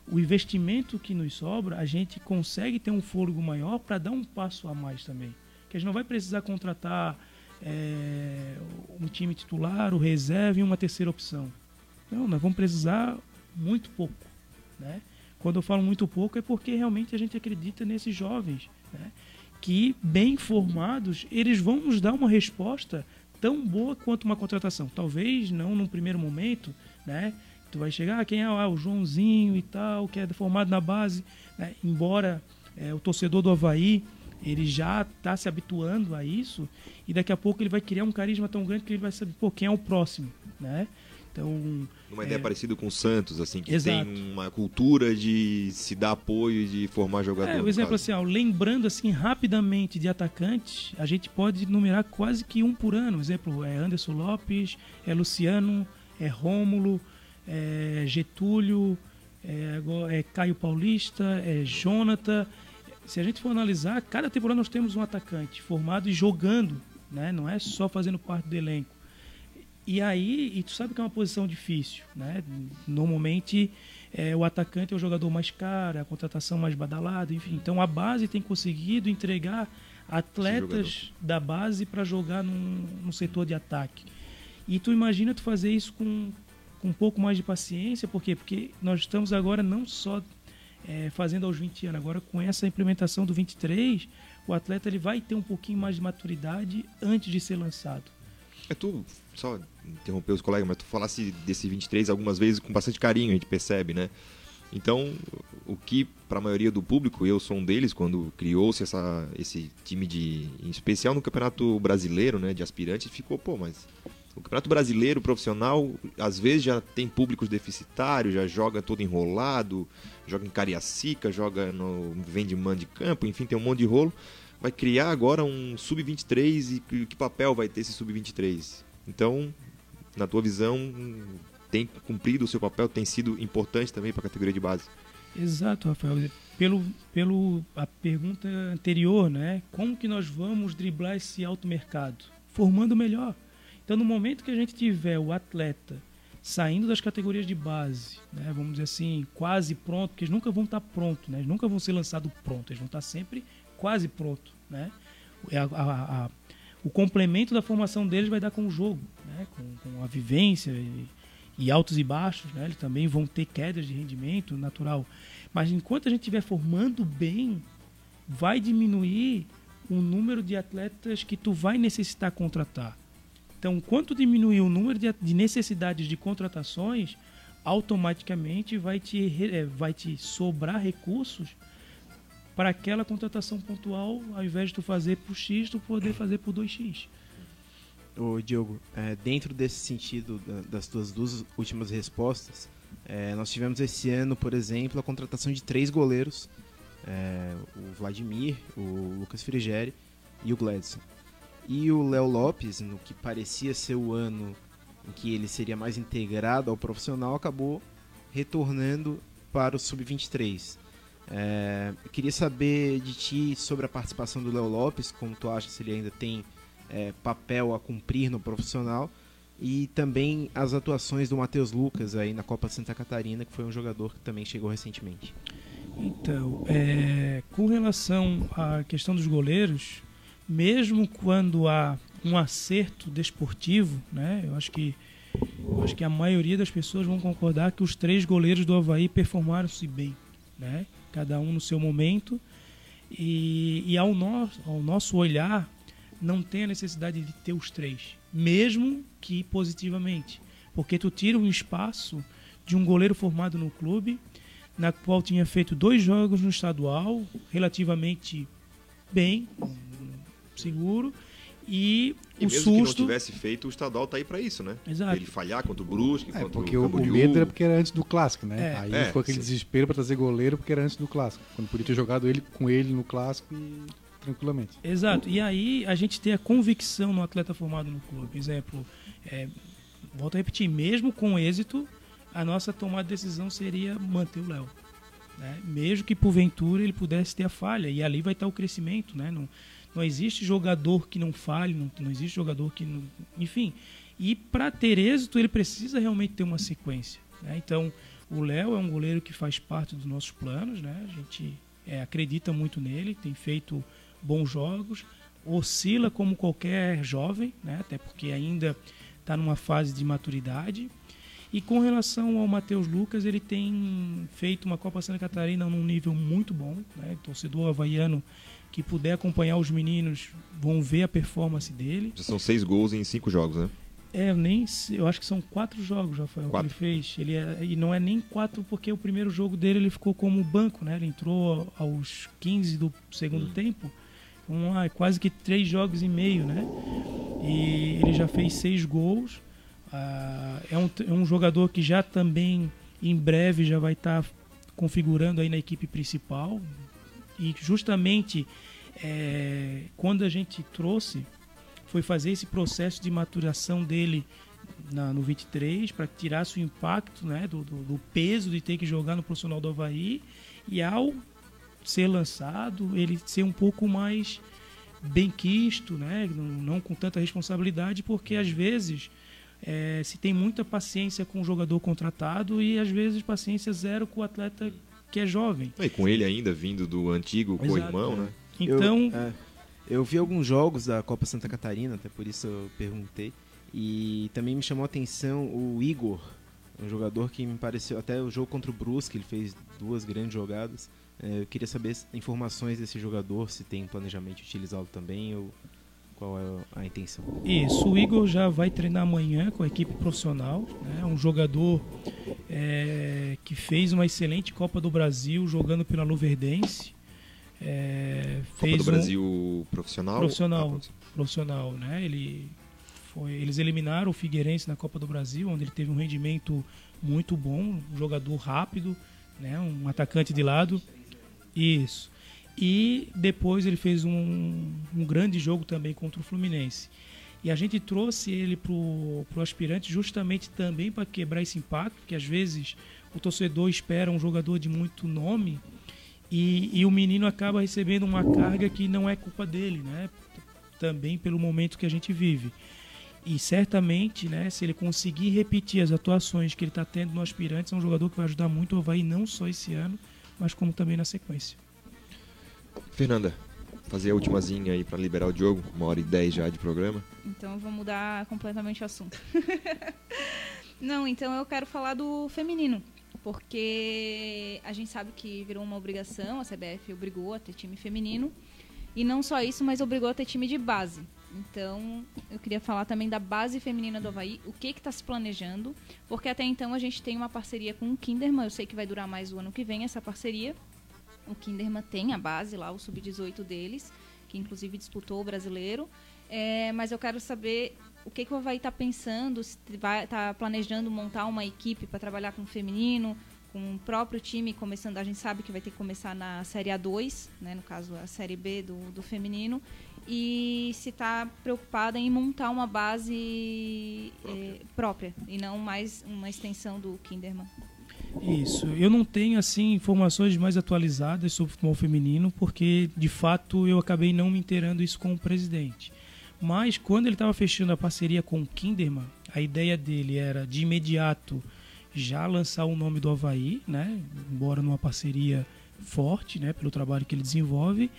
o investimento que nos sobra, a gente consegue ter um fôlego maior para dar um passo a mais também. Que a gente não vai precisar contratar é, um time titular, o reserva e uma terceira opção. Não, nós vamos precisar muito pouco. Né? Quando eu falo muito pouco é porque realmente a gente acredita nesses jovens. Né? Que, bem formados, eles vão nos dar uma resposta tão boa quanto uma contratação. Talvez não num primeiro momento, né? Tu vai chegar, ah, quem é ah, o Joãozinho e tal, que é formado na base, né? embora é, o torcedor do Havaí ele já está se habituando a isso e daqui a pouco ele vai criar um carisma tão grande que ele vai saber, pô, quem é o próximo, né? Então, uma ideia é... parecida com o Santos, assim, que Exato. tem uma cultura de se dar apoio e de formar jogadores. É, o exemplo assim, ó, lembrando assim rapidamente de atacantes, a gente pode numerar quase que um por ano. Por exemplo, é Anderson Lopes, é Luciano, é Rômulo, é Getúlio, é, é Caio Paulista, é Jonathan. Se a gente for analisar, cada temporada nós temos um atacante formado e jogando, né? Não é só fazendo parte do elenco. E aí, e tu sabe que é uma posição difícil, né? Normalmente é, o atacante é o jogador mais caro, a contratação mais badalada, enfim. Então a base tem conseguido entregar atletas da base para jogar num, num, setor de ataque. E tu imagina tu fazer isso com, com um pouco mais de paciência, por quê? Porque nós estamos agora não só é, fazendo aos 20 anos, agora com essa implementação do 23, o atleta ele vai ter um pouquinho mais de maturidade antes de ser lançado. É tu, só interromper os colegas, mas tu falasse desse 23 algumas vezes com bastante carinho, a gente percebe, né? Então, o que para a maioria do público, eu sou um deles, quando criou-se esse time de, em especial no Campeonato Brasileiro, né, de aspirantes, ficou, pô, mas o Campeonato Brasileiro profissional, às vezes já tem públicos deficitários, já joga todo enrolado, joga em Cariacica, joga no vende man de campo, enfim, tem um monte de rolo. Vai criar agora um sub-23 e que papel vai ter esse sub-23? Então, na tua visão, tem cumprido o seu papel, tem sido importante também para a categoria de base. Exato, Rafael. Pelo, pelo a pergunta anterior, né? Como que nós vamos driblar esse alto mercado? Formando melhor. Então, no momento que a gente tiver o atleta saindo das categorias de base, né, vamos dizer assim, quase pronto, porque eles nunca vão estar prontos, né, eles nunca vão ser lançados prontos, eles vão estar sempre quase pronto, né? A, a, a, o complemento da formação deles vai dar com o jogo, né, com, com a vivência e, e altos e baixos, né? Eles também vão ter quedas de rendimento natural. Mas enquanto a gente estiver formando bem, vai diminuir o número de atletas que tu vai necessitar contratar. Então, quanto diminuir o número de, de necessidades de contratações, automaticamente vai te, é, vai te sobrar recursos para aquela contratação pontual, ao invés de tu fazer por X, tu poder fazer por 2X. Ô, Diogo, é, dentro desse sentido da, das tuas duas últimas respostas, é, nós tivemos esse ano, por exemplo, a contratação de três goleiros: é, o Vladimir, o Lucas Frigeri e o Gladson. E o Léo Lopes, no que parecia ser o ano em que ele seria mais integrado ao profissional, acabou retornando para o Sub-23. É, queria saber de ti sobre a participação do Léo Lopes, como tu acha se ele ainda tem é, papel a cumprir no profissional e também as atuações do Matheus Lucas aí na Copa Santa Catarina, que foi um jogador que também chegou recentemente. Então, é, com relação à questão dos goleiros, mesmo quando há um acerto desportivo, né, eu acho que acho que a maioria das pessoas vão concordar que os três goleiros do Havaí performaram-se bem, né? Cada um no seu momento. E, e ao, no, ao nosso olhar, não tem a necessidade de ter os três, mesmo que positivamente, porque tu tira um espaço de um goleiro formado no clube, na qual tinha feito dois jogos no estadual, relativamente bem, seguro, e, e o mesmo susto... que não tivesse feito, o estadual tá aí para isso, né? Exato. Ele falhar contra o Brusque, É, contra porque o o, o Camboriú. medo era porque era antes do clássico, né? É. Aí É, ficou aquele sim. desespero pra trazer goleiro porque era antes do clássico. Quando podia ter jogado ele com ele no clássico e tranquilamente. Exato. E aí a gente tem a convicção no atleta formado no clube. Exemplo, é, volto a repetir, mesmo com êxito, a nossa tomada de decisão seria manter o Léo. Né? Mesmo que porventura ele pudesse ter a falha. E ali vai estar o crescimento. Né? Não, não existe jogador que não falhe, não, não existe jogador que não. Enfim. E para ter êxito, ele precisa realmente ter uma sequência. né? Então, o Léo é um goleiro que faz parte dos nossos planos. Né? A gente é, acredita muito nele, tem feito bons jogos, oscila como qualquer jovem, né? até porque ainda está numa fase de maturidade. E com relação ao Matheus Lucas, ele tem feito uma Copa Santa Catarina num nível muito bom. Né? Torcedor havaiano que puder acompanhar os meninos vão ver a performance dele. Já são seis gols em cinco jogos, né? É, nem eu acho que são quatro jogos, Rafael, Quatro. que ele fez. Ele é- e não é nem quatro porque o primeiro jogo dele ele ficou como banco, né? Ele entrou aos 15 do segundo tempo. Então, ah, quase que três jogos e meio, né? E ele já fez seis gols. Ah, é, um, é um jogador que já também em breve já vai estar configurando aí na equipe principal. E justamente é, quando a gente trouxe foi fazer esse processo de maturação dele na- no 23 para tirasse o impacto né, do, do- do peso de ter que jogar no profissional do Havaí. E ao ser lançado ele ser um pouco mais bem quisto, né, não, não com tanta responsabilidade, porque às vezes é, se tem muita paciência com o jogador contratado e às vezes paciência zero com o atleta que é jovem. E com ele ainda vindo do antigo Exato, co-irmão, é. né? Então, Eu, é, eu vi alguns jogos da Copa Santa Catarina, até por isso eu perguntei. E também me chamou a atenção o Igor, um jogador que me pareceu. Até o jogo contra o Brusque, ele fez duas grandes jogadas. É, eu queria saber se- informações desse jogador, se tem planejamento de utilizá-lo também, ou Qual é a intenção? Isso, o Igor já vai treinar amanhã com a equipe profissional. Né? Um jogador é, que fez uma excelente Copa do Brasil jogando pela Luverdense. É, Copa do Brasil um... profissional? Profissional, ah, profissional, né? Ele foi, eles eliminaram o Figueirense na Copa do Brasil, onde ele teve um rendimento muito bom, um jogador rápido, né? Um atacante de lado. Isso. E depois ele fez um, um grande jogo também contra o Fluminense. E a gente trouxe ele para o aspirante justamente também para quebrar esse impacto, porque às vezes o torcedor espera um jogador de muito nome e, e, o menino acaba recebendo uma carga que não é culpa dele, né? Também pelo momento que a gente vive. E certamente, né, se ele conseguir repetir as atuações que ele está tendo no aspirante, é um jogador que vai ajudar muito o Havaí, não só esse ano, mas como também na sequência. Fernanda, fazer a ultimazinha aí para liberar o Diogo, uma hora e dez já de programa. Então eu vou mudar completamente o assunto. não, então eu quero falar do feminino porque a gente sabe que virou uma obrigação, a CBF obrigou a ter time feminino. E não só isso, mas obrigou a ter time de base. Então, eu queria falar também da base feminina do Havaí, o que está se planejando, porque até então a gente tem uma parceria com o Kinderman, eu sei que vai durar mais o ano que vem essa parceria. O Kinderman tem a base lá, o sub-18 deles, que inclusive disputou o brasileiro. É, mas eu quero saber o que, que o Havaí está pensando, se vai está planejando montar uma equipe para trabalhar com o feminino, com o próprio time começando, a gente sabe que vai ter que começar na Série A2, né, no caso a Série B do, do feminino, e se está preocupada em montar uma base própria. Eh, própria e não mais uma extensão do Kinderman. Isso. Eu não tenho assim informações mais atualizadas sobre o futebol feminino, porque de fato eu acabei não me inteirando isso com o presidente. Mas quando ele estava fechando a parceria com o Kinderman, a ideia dele era de imediato já lançar o nome do Havaí, né? embora numa parceria forte né? pelo trabalho que ele desenvolve.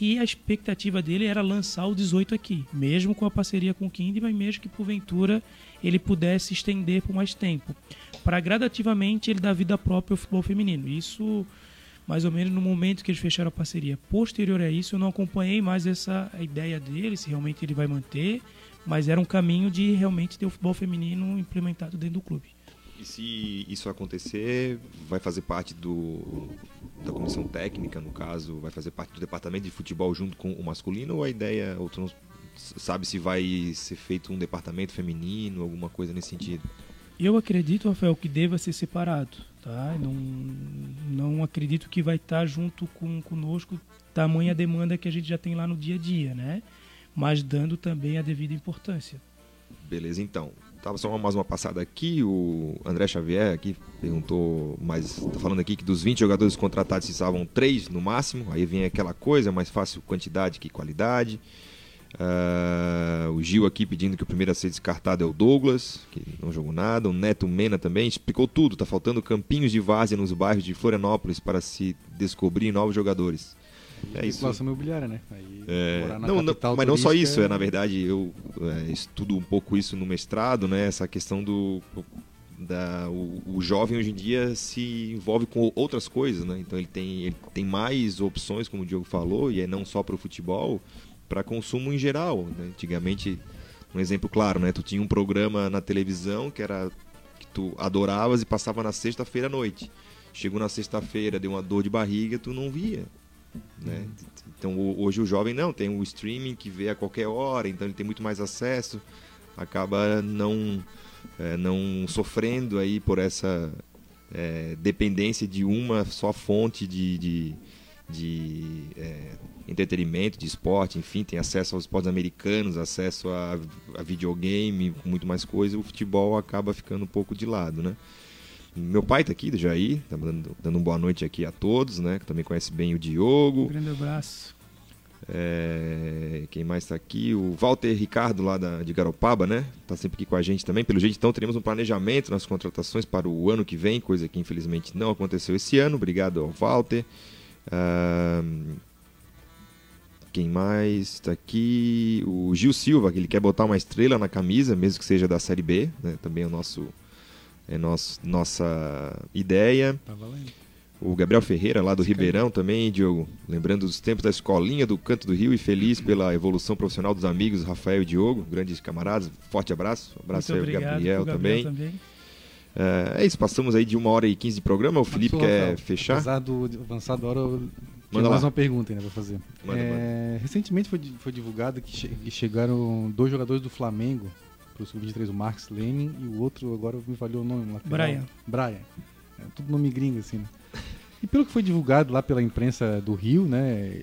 E a expectativa dele era lançar o 18 aqui, mesmo com a parceria com o Kinderman, mesmo que porventura ele pudesse estender por mais tempo, para gradativamente ele dar vida própria ao futebol feminino. Isso mais ou menos no momento que eles fecharam a parceria. Posterior a isso, eu não acompanhei mais essa ideia dele, se realmente ele vai manter, mas era um caminho de realmente ter o futebol feminino implementado dentro do clube. E se isso acontecer, vai fazer parte do, da comissão técnica, no caso, vai fazer parte do departamento de futebol junto com o masculino, ou a ideia, ou sabe se vai ser feito um departamento feminino, alguma coisa nesse sentido? Eu acredito, Rafael, que deva ser separado. Tá? Não, não acredito que vai estar junto com conosco tamanha demanda que a gente já tem lá no dia a dia, né? Mas dando também a devida importância. Beleza, então. Tava só mais uma passada aqui, o André Xavier aqui perguntou, mas tá falando aqui que dos 20 jogadores contratados estavam três no máximo, aí vem aquela coisa, mais fácil quantidade que qualidade. Uh, o Gil aqui pedindo que o primeiro a ser descartado é o Douglas, que não jogou nada. O Neto Mena também explicou tudo. Tá faltando campinhos de várzea nos bairros de Florianópolis para se descobrir novos jogadores. É isso. imobiliária, né? Aí, é, não, não, mas não só isso, é, na verdade, eu é, estudo um pouco isso no mestrado, né? Essa questão do. Da, o, o, jovem hoje em dia se envolve com outras coisas, né? Então ele tem, ele tem mais opções, como o Diogo falou, e é não só para o futebol, para consumo em geral. Né? Antigamente, um exemplo claro, né? Tu tinha um programa na televisão que era que tu adoravas e passava na sexta-feira à noite. Chegou na sexta-feira, deu uma dor de barriga, tu não via. Né? Então hoje o jovem não, tem o streaming que vê a qualquer hora, então ele tem muito mais acesso, acaba não, é, não sofrendo aí por essa é, dependência de uma só fonte de, de, de é, entretenimento, de esporte, enfim, tem acesso aos esportes americanos, acesso a, a videogame, muito mais coisa, o futebol acaba ficando um pouco de lado, né? Meu pai está aqui, do Jair, tá dando, dando uma boa noite aqui a todos, né? Que também conhece bem o Diogo. Um grande abraço. É, quem mais está aqui? O Walter Ricardo, lá da, de Garopaba, né? Está sempre aqui com a gente também. Pelo jeito, então, teremos um planejamento nas contratações para o ano que vem, coisa que infelizmente não aconteceu esse ano. Obrigado ao Walter. Uh, quem mais está aqui? O Gil Silva, que ele quer botar uma estrela na camisa, mesmo que seja da Série B, né? também é o nosso é nosso, nossa ideia. Tá. O Gabriel Ferreira, lá do Ribeirão também, Diogo. Lembrando dos tempos da escolinha do Canto do Rio e feliz pela evolução profissional dos amigos Rafael e Diogo, grandes camaradas. Forte abraço. Abraço Muito aí ao Gabriel, pro também. também. É, é isso, passamos aí de uma hora e quinze de programa. O Felipe Passou, quer Rafael. fechar? Apesar do da hora, eu Manda tinha mais lá. uma pergunta ainda pra fazer. Manda, É, Recentemente foi, foi divulgado que, che- que chegaram dois jogadores do Flamengo pro Sub-23, o Marcos Lenin e o outro, agora me falhou o nome. o lateral. Brian. Brian. É, tudo nome gringo, assim, né? E pelo que foi divulgado lá pela imprensa do Rio, né?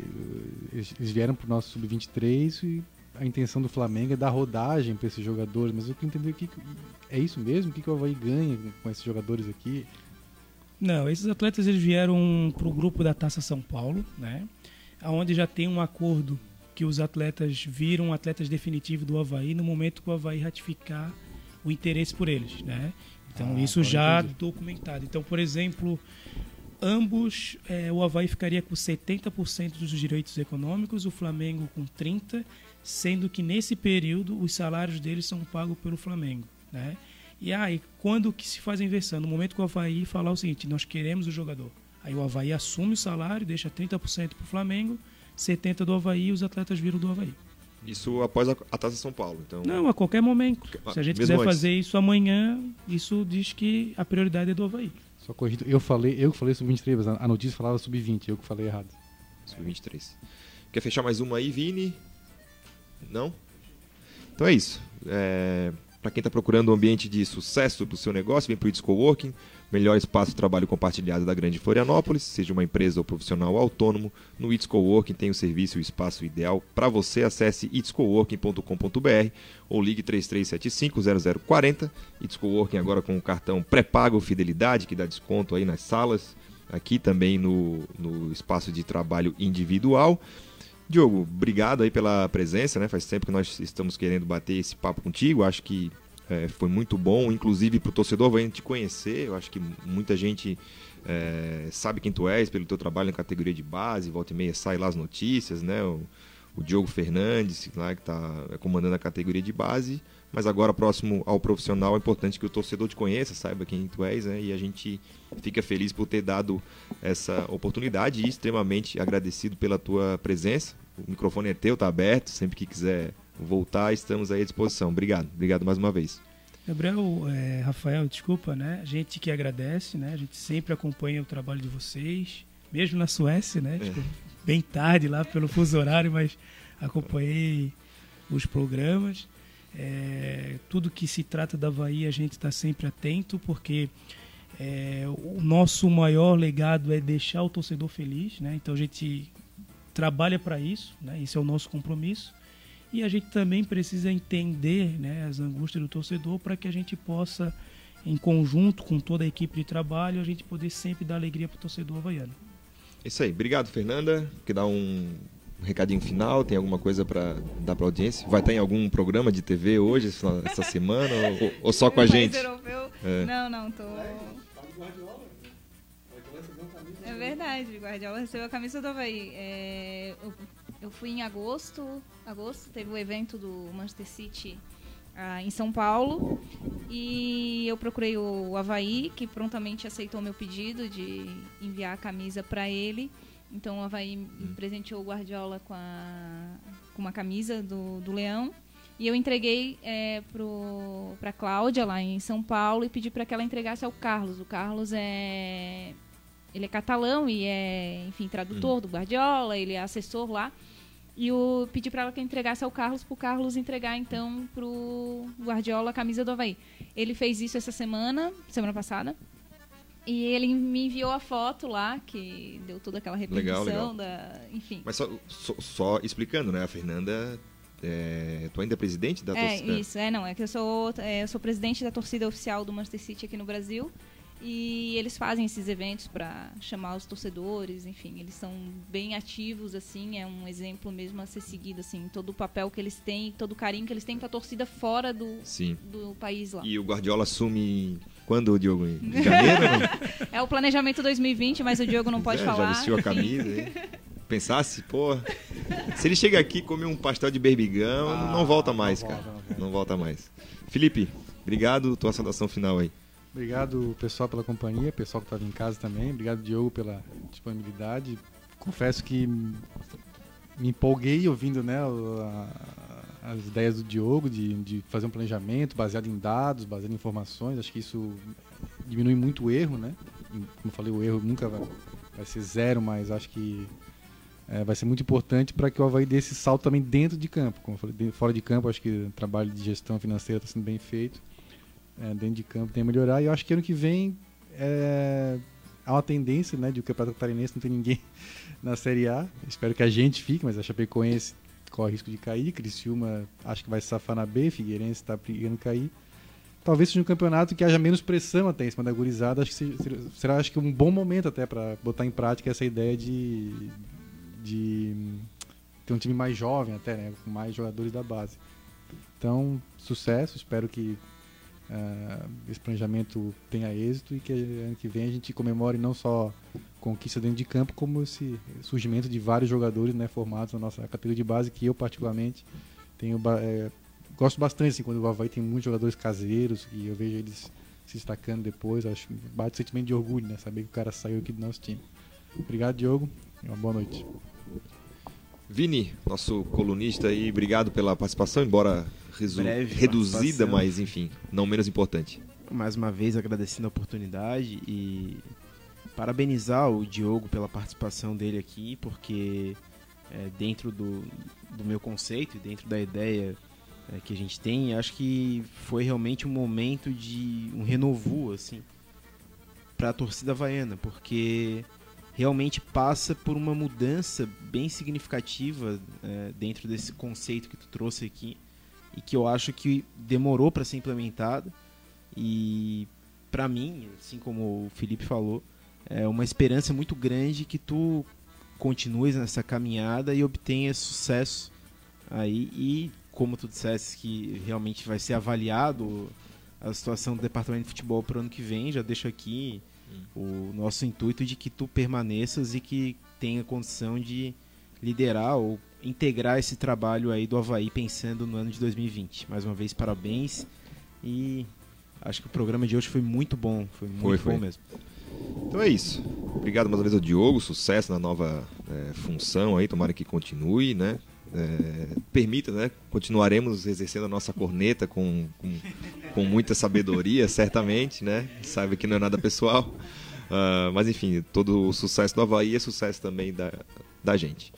Eles, vieram pro nosso Sub-23 e a intenção do Flamengo é dar rodagem para esses jogadores, mas eu queria entender o que que- é isso mesmo? O que, que o Havaí ganha com esses jogadores aqui? Não, esses atletas eles vieram para o grupo da Taça São Paulo, né? Onde já tem um acordo que os atletas viram atletas definitivos do Havaí no momento que o Havaí ratificar o interesse por eles, né? Então Ah, isso já entendi. documentado. Então, por exemplo, ambos, eh, o Havaí ficaria com 70% dos direitos econômicos, o Flamengo com 30%, sendo que nesse período os salários deles são pagos pelo Flamengo, né? E aí, quando que se faz a inversão? No momento que o Havaí falar o seguinte, nós queremos o jogador. Aí o Havaí assume o salário, deixa 30% para o Flamengo, 70% do Havaí e os atletas viram do Havaí. Isso após a, a Taça São Paulo. Então, Não, a qualquer momento. Se a gente mesmo quiser antes. fazer isso amanhã, isso diz que a prioridade é do Havaí. Só corrigido, eu falei, eu que falei sub-23, mas a a notícia falava sub-20, eu que falei errado. Sub-23. Quer fechar mais uma aí, Vini? Não? Então é isso. É, para quem está procurando um ambiente de sucesso para o seu negócio, vem para o It's Coworking, melhor espaço de trabalho compartilhado da Grande Florianópolis, seja uma empresa ou profissional autônomo, no It's Coworking tem o serviço e o espaço ideal para você. Acesse itscoworking.com.br ou ligue 33750040. It's Coworking agora com o cartão pré-pago Fidelidade, que dá desconto aí nas salas, aqui também no, no espaço de trabalho individual. Diogo, obrigado aí pela presença, né? Faz tempo que nós estamos querendo bater esse papo contigo. Acho que é, foi muito bom, inclusive para o torcedor vai te conhecer. Eu acho que muita gente é, sabe quem tu és pelo teu trabalho na categoria de base. Volta e meia sai lá as notícias, né? O, o Diogo Fernandes, lá que está comandando a categoria de base. Mas agora, próximo ao profissional, é importante que o torcedor te conheça, saiba quem tu és, né? E a gente fica feliz por ter dado essa oportunidade e extremamente agradecido pela tua presença. O microfone é teu, tá aberto. Sempre que quiser voltar, estamos aí à disposição. Obrigado, obrigado mais uma vez. Gabriel, é, Rafael, desculpa, né? A gente que agradece, né? A gente sempre acompanha o trabalho de vocês, mesmo na Suécia, né? É. Tipo, bem tarde lá pelo fuso horário, mas acompanhei os programas. É, tudo que se trata da Havaí a gente está sempre atento, porque é, o nosso maior legado é deixar o torcedor feliz, né? Então a gente trabalha para isso, né? Esse é o nosso compromisso. E a gente também precisa entender né, as angústias do torcedor para que a gente possa, em conjunto com toda a equipe de trabalho, a gente poder sempre dar alegria para o torcedor havaiano. Isso aí, obrigado, Fernanda. Quer dar um recadinho final? Tem alguma coisa para dar para audiência? Vai estar em algum programa de TV hoje, essa semana, ou, ou só com a gente? É. Não, não, tô. É verdade, o Guardiola recebeu a camisa do Havaí. É, eu, eu fui em agosto, agosto, teve o evento do Manchester City ah, em São Paulo e eu procurei o Havaí, que prontamente aceitou meu pedido de enviar a camisa para ele. Então o Havaí me presenteou o Guardiola com, a, com uma camisa do, do Leão. E eu entreguei é, para a Cláudia lá em São Paulo e pedi para que ela entregasse ao Carlos. O Carlos é ele é catalão e é, enfim, tradutor do Guardiola, ele é assessor lá. E eu pedi para ela que entregasse ao Carlos, para o Carlos entregar então pro Guardiola a camisa do Havaí. Ele fez isso essa semana, semana passada. E ele me enviou a foto lá, que deu toda aquela repercussão Legal, legal. da. Enfim. Mas só, só, só explicando, né? A Fernanda, é, tu ainda é presidente da É, torcida? isso, é, não. É que eu sou, é, eu sou presidente da torcida oficial do Manchester City aqui no Brasil. E eles fazem esses eventos para chamar os torcedores, enfim, eles são bem ativos, assim, é um exemplo mesmo a ser seguido, assim, todo o papel que eles têm, todo o carinho que eles têm com a torcida fora do, Sim. do país lá. E o Guardiola assume quando, Diogo? Em janeiro? não? É o planejamento 2020, mas o Diogo não pode É, falar. Já vestiu a camisa aí. Pensasse, pô, se ele chega aqui e comer um pastel de berbigão, Ah, não volta não mais, volta, cara. não volta. Não volta mais. Felipe, obrigado. Tua saudação final aí. Obrigado, pessoal, pela companhia, pessoal que estava em casa também. Obrigado, Diogo, pela disponibilidade. Confesso que me empolguei ouvindo né, as ideias do Diogo de, de fazer um planejamento baseado em dados, baseado em informações. Acho que isso diminui muito o erro, né? Como eu falei, o erro nunca vai, vai ser zero, mas acho que é, vai ser muito importante para que o Havaí dê esse salto também dentro de campo. Como eu falei, fora de campo, acho que o trabalho de gestão financeira está sendo bem feito. É, dentro de campo tem a melhorar. E eu acho que ano que vem é, há uma tendência né, de o Campeonato Catarinense não ter ninguém na Série A. Espero que a gente fique, mas a Chapecoense corre risco de cair. Criciúma acho que vai safar na B. Figueirense está brigando cair. Talvez seja um campeonato que haja menos pressão até em cima da gurizada. Acho que será, será acho que um bom momento até para botar em prática essa ideia de, de ter um time mais jovem até, né, com mais jogadores da base. Então, sucesso, espero que uh, esse planejamento tenha êxito e que ano que vem a gente comemore não só conquista dentro de campo, como esse surgimento de vários jogadores né, formados na nossa categoria de base, que eu particularmente tenho é, gosto bastante assim, quando o Havaí tem muitos jogadores caseiros e eu vejo eles se destacando depois, acho bate sentimento de orgulho, né? Saber que o cara saiu aqui do nosso time. Obrigado, Diogo. Uma boa noite. Vini, nosso colunista aí, obrigado pela participação, embora Breve reduzida, mas enfim, não menos importante. Mais uma vez agradecendo a oportunidade e parabenizar o Diogo pela participação dele aqui, porque é, dentro do, do meu conceito e dentro da ideia é, que a gente tem, acho que foi realmente um momento de um renovo assim para a torcida havaiana, porque realmente passa por uma mudança bem significativa é, dentro desse conceito que tu trouxe aqui e que eu acho que demorou para ser implementado. E para mim, assim como o Felipe falou, é uma esperança muito grande que tu continues nessa caminhada e obtenha sucesso aí. E como tu disseste que realmente vai ser avaliado a situação do departamento de futebol para o ano que vem, já deixo aqui o nosso intuito de que tu permaneças e que tenha condição de liderar ou integrar esse trabalho aí do Havaí pensando no ano de 2020. Mais uma vez, parabéns e acho que o programa de hoje foi muito bom, foi muito foi, foi. bom mesmo. Então é isso. Obrigado mais uma vez ao Diogo, sucesso na nova é, função aí, tomara que continue, né? É, permita, né? Continuaremos exercendo a nossa corneta com, com, com muita sabedoria, certamente, né? Saiba que não é nada pessoal. Uh, mas enfim, todo o sucesso do Havaí é sucesso também da, da gente.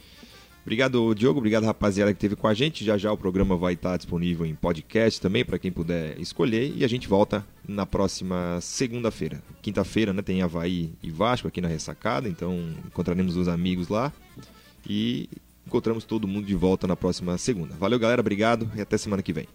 Obrigado, Diogo. Obrigado, rapaziada, que esteve com a gente. Já já o programa vai estar disponível em podcast também, para quem puder escolher. E a gente volta na próxima segunda-feira. Quinta-feira, né? Tem Havaí e Vasco aqui na ressacada, então encontraremos os amigos lá. E encontramos todo mundo de volta na próxima segunda. Valeu, galera. Obrigado e até semana que vem.